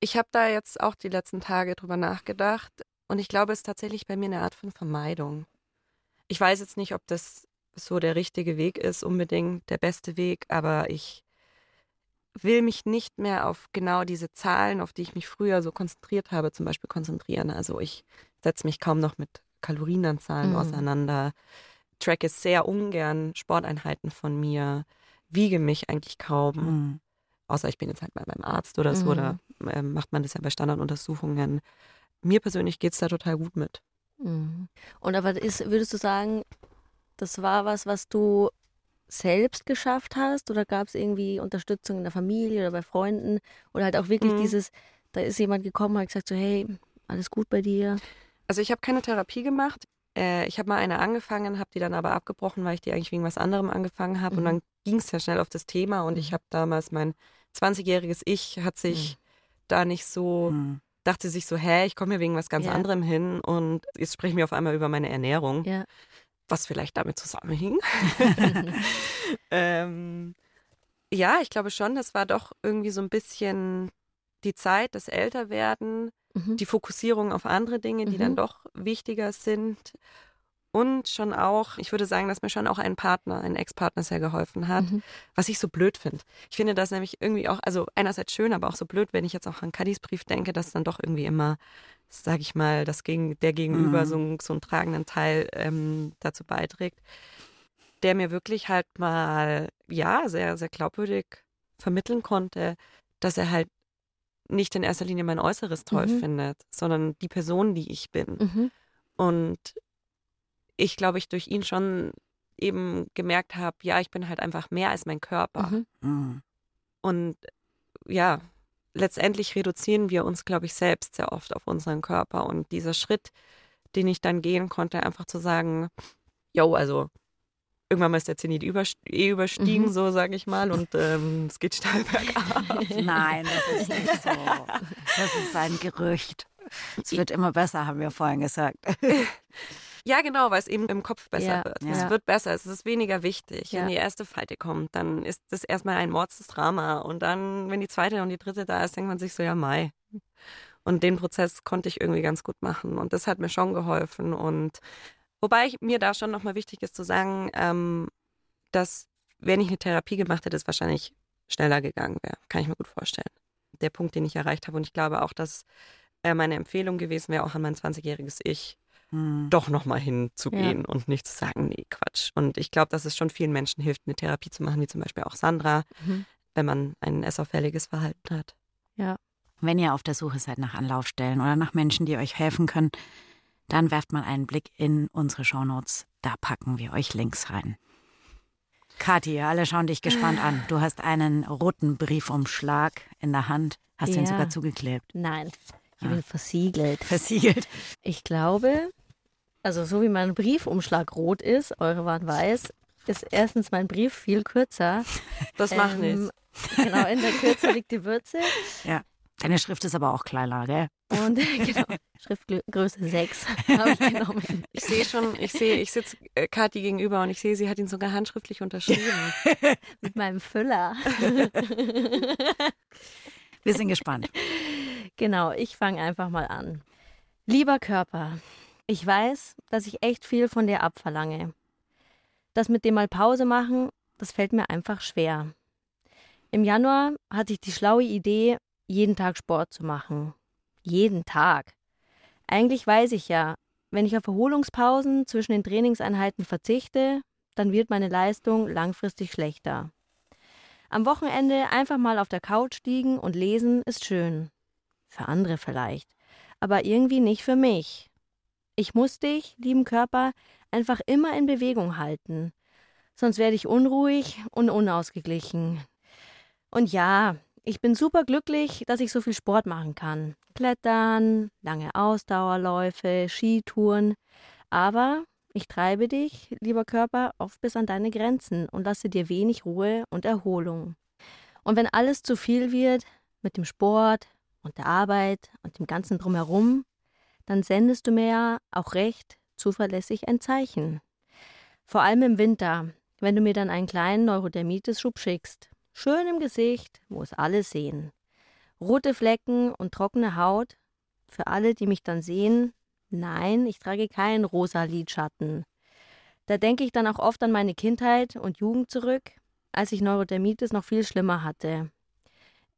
Ich habe da jetzt auch die letzten Tage drüber nachgedacht und ich glaube, es ist tatsächlich bei mir eine Art von Vermeidung. Ich weiß jetzt nicht, ob das so der richtige Weg ist, unbedingt der beste Weg, aber ich will mich nicht mehr auf genau diese Zahlen, auf die ich mich früher so konzentriert habe, zum Beispiel konzentrieren. Also ich setze mich kaum noch mit Kalorienanzahlen Mhm. auseinander, tracke sehr ungern Sporteinheiten von mir, wiege mich eigentlich kaum. Mhm. Außer ich bin jetzt halt mal beim Arzt oder so, Mhm. da ähm, macht man das ja bei Standarduntersuchungen. Mir persönlich geht es da total gut mit. Mhm. Und aber ist, würdest du sagen, das war was, was du selbst geschafft hast oder gab es irgendwie Unterstützung in der Familie oder bei Freunden oder halt auch wirklich Mhm. dieses, da ist jemand gekommen und hat gesagt so, hey, alles gut bei dir? Also ich habe keine Therapie gemacht. Äh, ich habe mal eine angefangen, habe die dann aber abgebrochen, weil ich die eigentlich wegen was anderem angefangen habe. Und Mhm. dann ging es ja schnell auf das Thema und ich habe damals mein 20-jähriges Ich hat sich da nicht so, Mhm. dachte sich so, hä, ich komme hier wegen was ganz Ja. anderem hin und jetzt sprechen wir auf einmal über meine Ernährung, Ja. was vielleicht damit zusammenhing. [LAUGHS] [LAUGHS] ähm, ja, ich glaube schon, das war doch irgendwie so ein bisschen die Zeit, das Älterwerden, Mhm. die Fokussierung auf andere Dinge, die Mhm. dann doch wichtiger sind. Und schon auch, ich würde sagen, dass mir schon auch ein Partner, ein Ex-Partner sehr geholfen hat, Mhm. was ich so blöd finde. Ich finde das nämlich irgendwie auch, also einerseits schön, aber auch so blöd, wenn ich jetzt auch an Kadis Brief denke, dass dann doch irgendwie immer, sage ich mal, das gegen, der Gegenüber Mhm. so, einen- so einen tragenden Teil ähm, dazu beiträgt, der mir wirklich halt mal, ja, sehr, sehr glaubwürdig vermitteln konnte, dass er halt nicht in erster Linie mein Äußeres toll Mhm. findet, sondern die Person, die ich bin. Mhm. Und ich glaube, ich durch ihn schon eben gemerkt habe, ja, ich bin halt einfach mehr als mein Körper. Mhm. Mhm. Und ja, letztendlich reduzieren wir uns, glaube ich, selbst sehr oft auf unseren Körper. Und dieser Schritt, den ich dann gehen konnte, einfach zu sagen, yo, also irgendwann mal ist der Zenit überst eh überstiegen, Mhm. so sage ich mal, und ähm, es geht steil bergab. [LAUGHS] Nein, das ist nicht so. Das ist ein Gerücht. Es wird immer besser, haben wir vorhin gesagt. [LAUGHS] Ja, genau, weil es eben im Kopf besser Ja, wird. ja. Es wird besser, es ist weniger wichtig. Wenn die erste Falte kommt, dann ist das erstmal ein mordstes Drama. Und dann, wenn die zweite und die dritte da ist, denkt man sich so, ja, Mai. Und den Prozess konnte ich irgendwie ganz gut machen. Und das hat mir schon geholfen. Und wobei ich, mir da schon nochmal wichtig ist zu sagen, ähm, dass, wenn ich eine Therapie gemacht hätte, es wahrscheinlich schneller gegangen wäre. Kann ich mir gut vorstellen. Der Punkt, den ich erreicht habe. Und ich glaube auch, dass äh, meine Empfehlung gewesen wäre, auch an mein 20-jähriges Ich, Hm. doch nochmal hinzugehen und nicht zu sagen, nee, Quatsch. Und ich glaube, dass es schon vielen Menschen hilft, eine Therapie zu machen, wie zum Beispiel auch Sandra, Mhm. wenn man ein essauffälliges Verhalten hat. Wenn ihr auf der Suche seid nach Anlaufstellen oder nach Menschen, die euch helfen können, dann werft mal einen Blick in unsere Shownotes. Da packen wir euch Links rein. Kathi, alle schauen dich gespannt an. Du hast einen roten Briefumschlag in der Hand, hast den Ja. sogar zugeklebt, Nein, ich Ah. bin versiegelt. versiegelt. Ich glaube, also so wie mein Briefumschlag rot ist, eure waren weiß, ist erstens mein Brief viel kürzer. [LAUGHS] Das macht Ähm, nichts. Genau, in der Kürze [LAUGHS] liegt die Würze. Deine Schrift ist aber auch kleiner, gell? Und [LAUGHS] genau, Schriftgröße 6 habe ich genommen. Ich sehe schon, ich sehe, ich sitze äh, Kathi gegenüber und ich sehe, sie hat ihn sogar handschriftlich unterschrieben. Mit meinem Füller. Wir sind gespannt. Genau, ich fange einfach mal an. Lieber Körper, ich weiß, dass ich echt viel von dir abverlange. Das mit dem mal Pause machen, das fällt mir einfach schwer. Im Januar hatte ich die schlaue Idee, jeden Tag Sport zu machen. Jeden Tag. Eigentlich weiß ich ja, wenn ich auf Erholungspausen zwischen den Trainingseinheiten verzichte, dann wird meine Leistung langfristig schlechter. Am Wochenende einfach mal auf der Couch liegen und lesen ist schön. Für andere vielleicht. Aber irgendwie nicht für mich. Ich muss dich, lieben Körper, einfach immer in Bewegung halten. Sonst werde ich unruhig und unausgeglichen. Und ja, ich bin super glücklich, dass ich so viel Sport machen kann. Klettern, lange Ausdauerläufe, Skitouren. Aber ich treibe dich, lieber Körper, oft bis an deine Grenzen und lasse dir wenig Ruhe und Erholung. Und wenn alles zu viel wird mit dem Sport und der Arbeit und dem ganzen Drumherum, dann sendest du mir ja auch recht zuverlässig ein Zeichen. Vor allem im Winter, wenn du mir dann einen kleinen Neurodermitis-Schub schickst. Schön im Gesicht, wo es alle sehen. Rote Flecken und trockene Haut. Für alle, die mich dann sehen, nein, ich trage keinen rosa Lidschatten. Da denke ich dann auch oft an meine Kindheit und Jugend zurück, als ich Neurodermitis noch viel schlimmer hatte.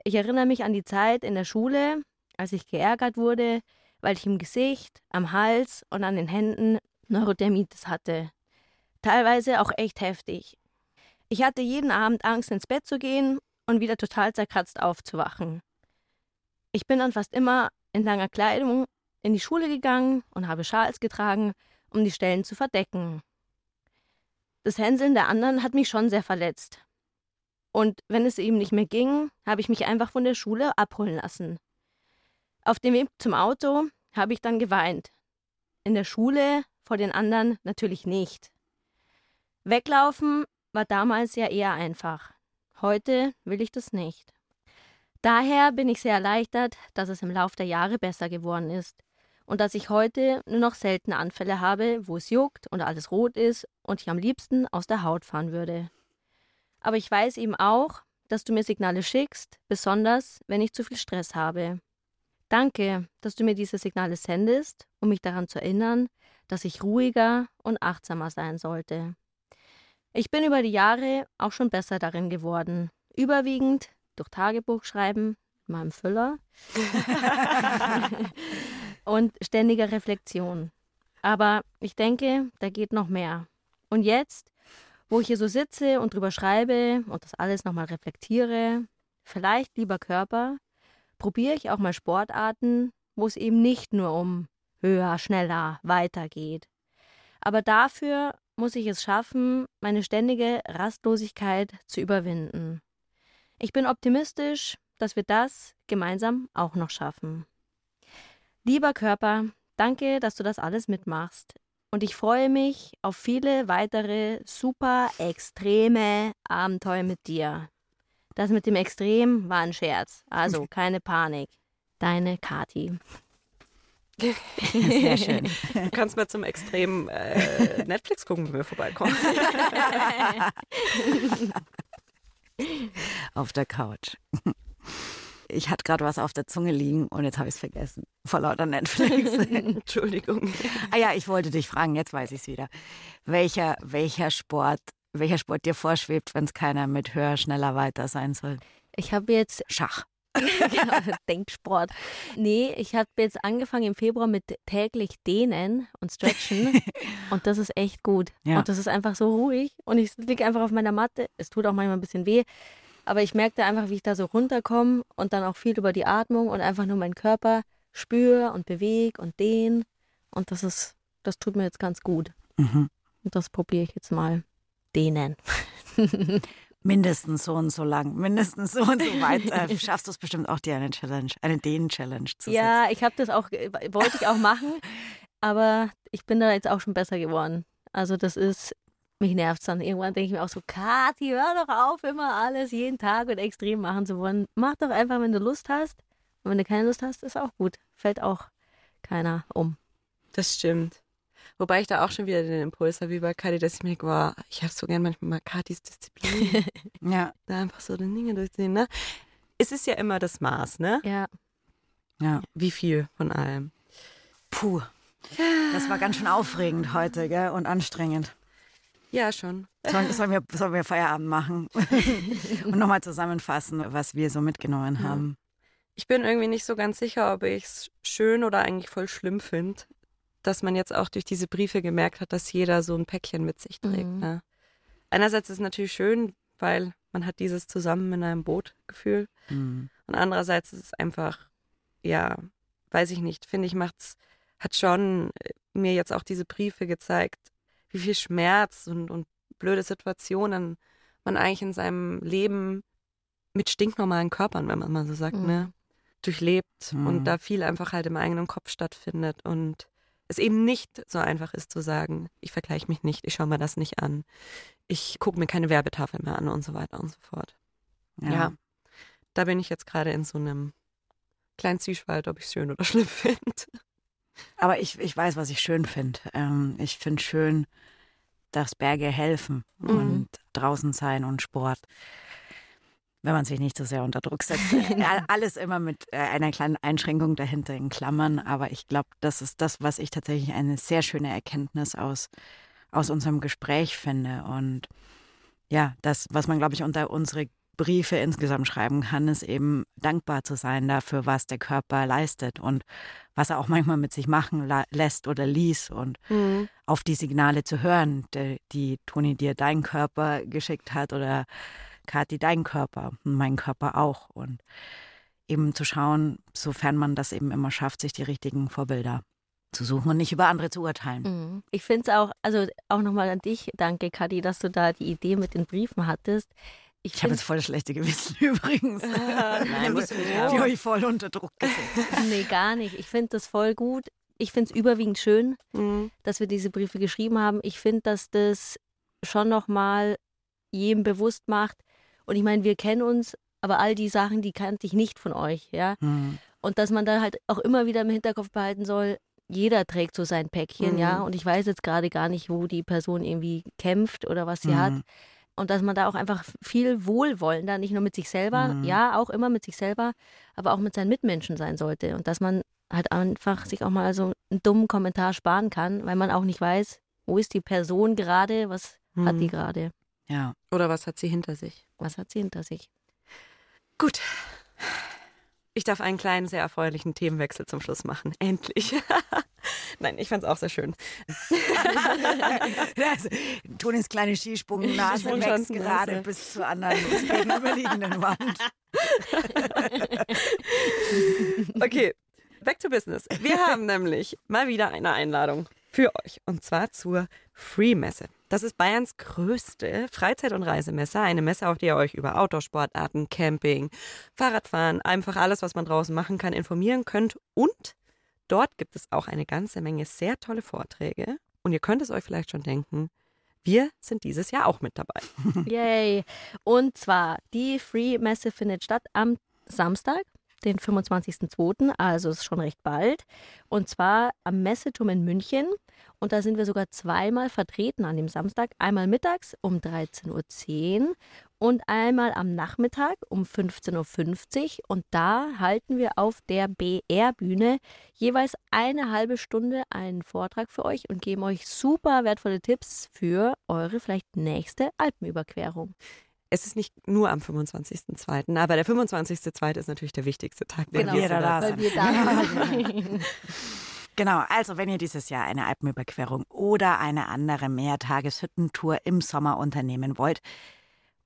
Ich erinnere mich an die Zeit in der Schule, als ich geärgert wurde, weil ich im Gesicht, am Hals und an den Händen Neurodermitis hatte. Teilweise auch echt heftig. Ich hatte jeden Abend Angst, ins Bett zu gehen und wieder total zerkratzt aufzuwachen. Ich bin dann fast immer in langer Kleidung in die Schule gegangen und habe Schals getragen, um die Stellen zu verdecken. Das Hänseln der anderen hat mich schon sehr verletzt. Und wenn es eben nicht mehr ging, habe ich mich einfach von der Schule abholen lassen. Auf dem Weg zum Auto habe ich dann geweint. In der Schule vor den anderen natürlich nicht. Weglaufen war damals ja eher einfach. Heute will ich das nicht. Daher bin ich sehr erleichtert, dass es im Lauf der Jahre besser geworden ist und dass ich heute nur noch selten Anfälle habe, wo es juckt und alles rot ist und ich am liebsten aus der Haut fahren würde. Aber ich weiß eben auch, dass du mir Signale schickst, besonders wenn ich zu viel Stress habe. Danke, dass du mir diese Signale sendest, um mich daran zu erinnern, dass ich ruhiger und achtsamer sein sollte. Ich bin über die Jahre auch schon besser darin geworden, überwiegend durch Tagebuchschreiben meinem Füller [LAUGHS] und ständiger Reflexion. Aber ich denke, da geht noch mehr. Und jetzt, wo ich hier so sitze und drüber schreibe und das alles nochmal reflektiere, vielleicht lieber Körper, probiere ich auch mal Sportarten, wo es eben nicht nur um höher, schneller, weiter geht. Aber dafür muss ich es schaffen, meine ständige Rastlosigkeit zu überwinden. Ich bin optimistisch, dass wir das gemeinsam auch noch schaffen. Lieber Körper, danke, dass du das alles mitmachst. Und ich freue mich auf viele weitere super extreme Abenteuer mit dir. Das mit dem Extrem war ein Scherz, also keine Panik. Deine Kati. [LAUGHS] Sehr schön. Du kannst mal zum extremen äh, Netflix gucken, wenn wir vorbeikommen. [LAUGHS] auf der Couch. Ich hatte gerade was auf der Zunge liegen und jetzt habe ich es vergessen. Vor lauter Netflix. [LAUGHS] Entschuldigung. ah ja, ich wollte dich fragen, jetzt weiß ich es wieder. Welcher, welcher Sport, welcher Sport dir vorschwebt, wenn es keiner mit höher, schneller, weiter sein soll? Ich habe jetzt Schach. [LAUGHS] genau, Denksport. Nee, ich habe jetzt angefangen im Februar mit täglich Dehnen und Stretchen [LAUGHS] und das ist echt gut. Ja. Und das ist einfach so ruhig und ich liege einfach auf meiner Matte. Es tut auch manchmal ein bisschen weh, aber ich merke da einfach, wie ich da so runterkomme und dann auch viel über die Atmung und einfach nur meinen Körper spüre und bewege und dehne und das ist, das tut mir jetzt ganz gut. Mhm. Und das probiere ich jetzt mal. Dehnen. [LAUGHS] Mindestens so und so lang, mindestens so und so weit. Äh, [LAUGHS] schaffst du es bestimmt auch, dir eine Challenge, eine Dehnen-Challenge zu setzen. Ja, ich habe das auch, wollte ich auch machen, aber ich bin da jetzt auch schon besser geworden. Also das ist, mich nervt es dann. Irgendwann denke ich mir auch so, Kathi, hör doch auf, immer alles jeden Tag und extrem machen zu wollen. Mach doch einfach, wenn du Lust hast. Und wenn du keine Lust hast, ist auch gut. Fällt auch keiner um. Das stimmt. Wobei ich da auch schon wieder den Impuls habe, wie bei Kati, dass ich mir denke, boah, ich habe so gern manchmal mal Katis Disziplin. [LAUGHS] Ja, da einfach so die Dinge durchziehen, ne? Es ist ja immer das Maß, ne? Ja. ja. Wie viel von allem. Puh. Das war ganz schön aufregend heute, gell? Und anstrengend. Ja, schon. Sollen, sollen, wir, sollen wir Feierabend machen [LAUGHS] und nochmal zusammenfassen, was wir so mitgenommen haben? Ich bin irgendwie nicht so ganz sicher, ob ich es schön oder eigentlich voll schlimm finde, dass man jetzt auch durch diese Briefe gemerkt hat, dass jeder so ein Päckchen mit sich trägt. Mhm. Ne? Einerseits ist es natürlich schön, weil man hat dieses zusammen in einem Boot Gefühl. Mhm. Und andererseits ist es einfach, ja, weiß ich nicht, finde ich, macht's, hat schon äh, mir jetzt auch diese Briefe gezeigt, wie viel Schmerz und, und blöde Situationen man eigentlich in seinem Leben mit stinknormalen Körpern, wenn man mal so sagt, Mhm. ne, durchlebt Mhm. und da viel einfach halt im eigenen Kopf stattfindet und es eben nicht so einfach ist zu sagen, ich vergleiche mich nicht, ich schaue mir das nicht an, ich gucke mir keine Werbetafel mehr an und so weiter und so fort. Ja. Da bin ich jetzt gerade in so einem kleinen Zwiespalt, ob ich es schön oder [LAUGHS] schlimm finde. Aber ich, ich weiß, was ich schön finde. Ähm, ich finde schön, dass Berge helfen Mhm. und draußen sein und Sport. Wenn man sich nicht so sehr unter Druck setzt. [LAUGHS] Alles immer mit äh, einer kleinen Einschränkung dahinter in Klammern. Aber ich glaube, das ist das, was ich tatsächlich eine sehr schöne Erkenntnis aus, aus unserem Gespräch finde. Und ja, das, was man, glaube ich, unter unsere Briefe insgesamt schreiben kann, ist eben dankbar zu sein dafür, was der Körper leistet und was er auch manchmal mit sich machen lässt oder ließ und auf die Signale zu hören, die, die Toni dir dein Körper geschickt hat oder Kathi dein Körper mein Körper auch und eben zu schauen, sofern man das eben immer schafft, sich die richtigen Vorbilder zu suchen und nicht über andere zu urteilen. Mhm. Ich finde es auch, also auch nochmal an dich, danke Kathi, dass du da die Idee mit den Briefen hattest. Ich habe find's- jetzt voll das schlechte Gewissen [LAUGHS] übrigens. [LAUGHS] Nein, musst du nicht Die habe ich voll unter Druck gesetzt. [LAUGHS] Nee, gar nicht. Ich finde das voll gut. Ich finde es überwiegend schön, Mhm. dass wir diese Briefe geschrieben haben. Ich finde, dass das schon nochmal jedem bewusst macht. Und ich meine, wir kennen uns, aber all die Sachen, die kannte ich nicht von euch, ja. Hm. Und dass man da halt auch immer wieder im Hinterkopf behalten soll, jeder trägt so sein Päckchen, Mhm. ja. Und ich weiß jetzt gerade gar nicht, wo die Person irgendwie kämpft oder was sie hat. Mhm. Und dass man da auch einfach viel Wohlwollen da nicht nur mit sich selber, Mhm. ja, auch immer mit sich selber, aber auch mit seinen Mitmenschen sein sollte. Und dass man halt einfach sich auch mal so einen dummen Kommentar sparen kann, weil man auch nicht weiß, wo ist die Person gerade, was hat die Mhm. gerade, Ja. Oder was hat sie hinter sich? was hat sie hinter sich. Gut. Ich darf einen kleinen, sehr erfreulichen Themenwechsel zum Schluss machen. [LAUGHS] Endlich. Nein, ich fand es auch sehr schön. Das, Tonis kleine Skisprungnase wächst gerade bis zur anderen gegenüberliegenden Wand. [LAUGHS] Okay, back to business. Wir haben nämlich mal wieder eine Einladung für euch und zwar zur Free-Messe. Das ist Bayerns größte Freizeit- und Reisemesse. Eine Messe, auf der ihr euch über Outdoor-Sportarten, Camping, Fahrradfahren, einfach alles, was man draußen machen kann, informieren könnt. Und dort gibt es auch eine ganze Menge sehr tolle Vorträge. Und ihr könnt es euch vielleicht schon denken, wir sind dieses Jahr auch mit dabei. [LAUGHS] Yay! Und zwar, die Free Messe findet statt am Samstag, den 25.02., also ist schon recht bald. Und zwar am Messeturm in München. Und da sind wir sogar zweimal vertreten an dem Samstag. Einmal mittags um 13.10 Uhr und einmal am Nachmittag um 15.50 Uhr. Und da halten wir auf der BR-Bühne jeweils eine halbe Stunde einen Vortrag für euch und geben euch super wertvolle Tipps für eure vielleicht nächste Alpenüberquerung. Es ist nicht nur am 25.02., aber der 25.02. ist natürlich der wichtigste Tag. Wenn Genau, wir da, da weil sind. wir da [LAUGHS] sind. [LAUGHS] Genau, also wenn ihr dieses Jahr eine Alpenüberquerung oder eine andere Mehrtageshüttentour im Sommer unternehmen wollt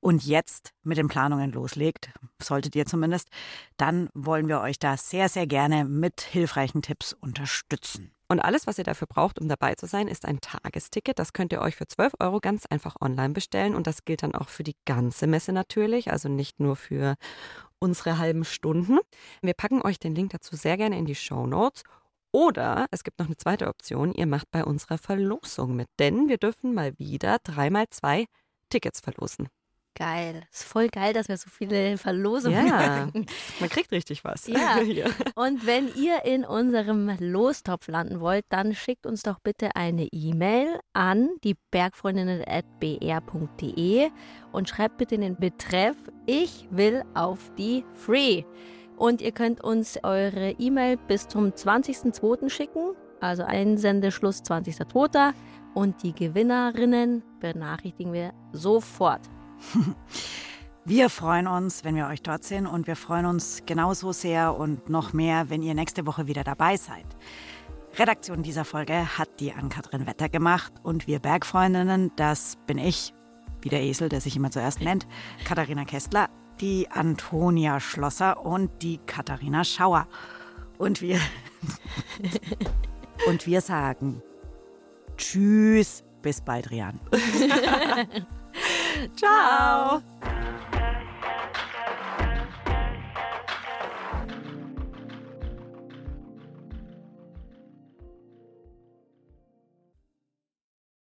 und jetzt mit den Planungen loslegt, solltet ihr zumindest, dann wollen wir euch da sehr, sehr gerne mit hilfreichen Tipps unterstützen. Und alles, was ihr dafür braucht, um dabei zu sein, ist ein Tagesticket. Das könnt ihr euch für 12 Euro ganz einfach online bestellen. Und das gilt dann auch für die ganze Messe natürlich, also nicht nur für unsere halben Stunden. Wir packen euch den Link dazu sehr gerne in die Show Notes. Oder es gibt noch eine zweite Option, ihr macht bei unserer Verlosung mit, denn wir dürfen mal wieder dreimal zwei Tickets verlosen. Geil. Ist voll geil, dass wir so viele Verlosungen Ja, machen. man kriegt richtig was. Ja. [LAUGHS] Hier. Und wenn ihr in unserem Lostopf landen wollt, dann schickt uns doch bitte eine E-Mail an die bergfreundinnen.br.de und schreibt bitte in den Betreff Ich will auf die Free. Und ihr könnt uns eure E-Mail bis zum 20.02. schicken, also Einsendeschluss 20.02. Und die Gewinnerinnen benachrichtigen wir sofort. [LAUGHS] Wir freuen uns, wenn wir euch dort sehen und wir freuen uns genauso sehr und noch mehr, wenn ihr nächste Woche wieder dabei seid. Redaktion dieser Folge hat die Ann-Kathrin Wetter gemacht und wir Bergfreundinnen, das bin ich, wie der Esel, der sich immer zuerst nennt, Katharina Kästler, die Antonia Schlosser und die Katharina Schauer. Und wir, [LAUGHS] und wir sagen Tschüss, bis bald, Rian. [LAUGHS] [LAUGHS] Ciao. Ciao.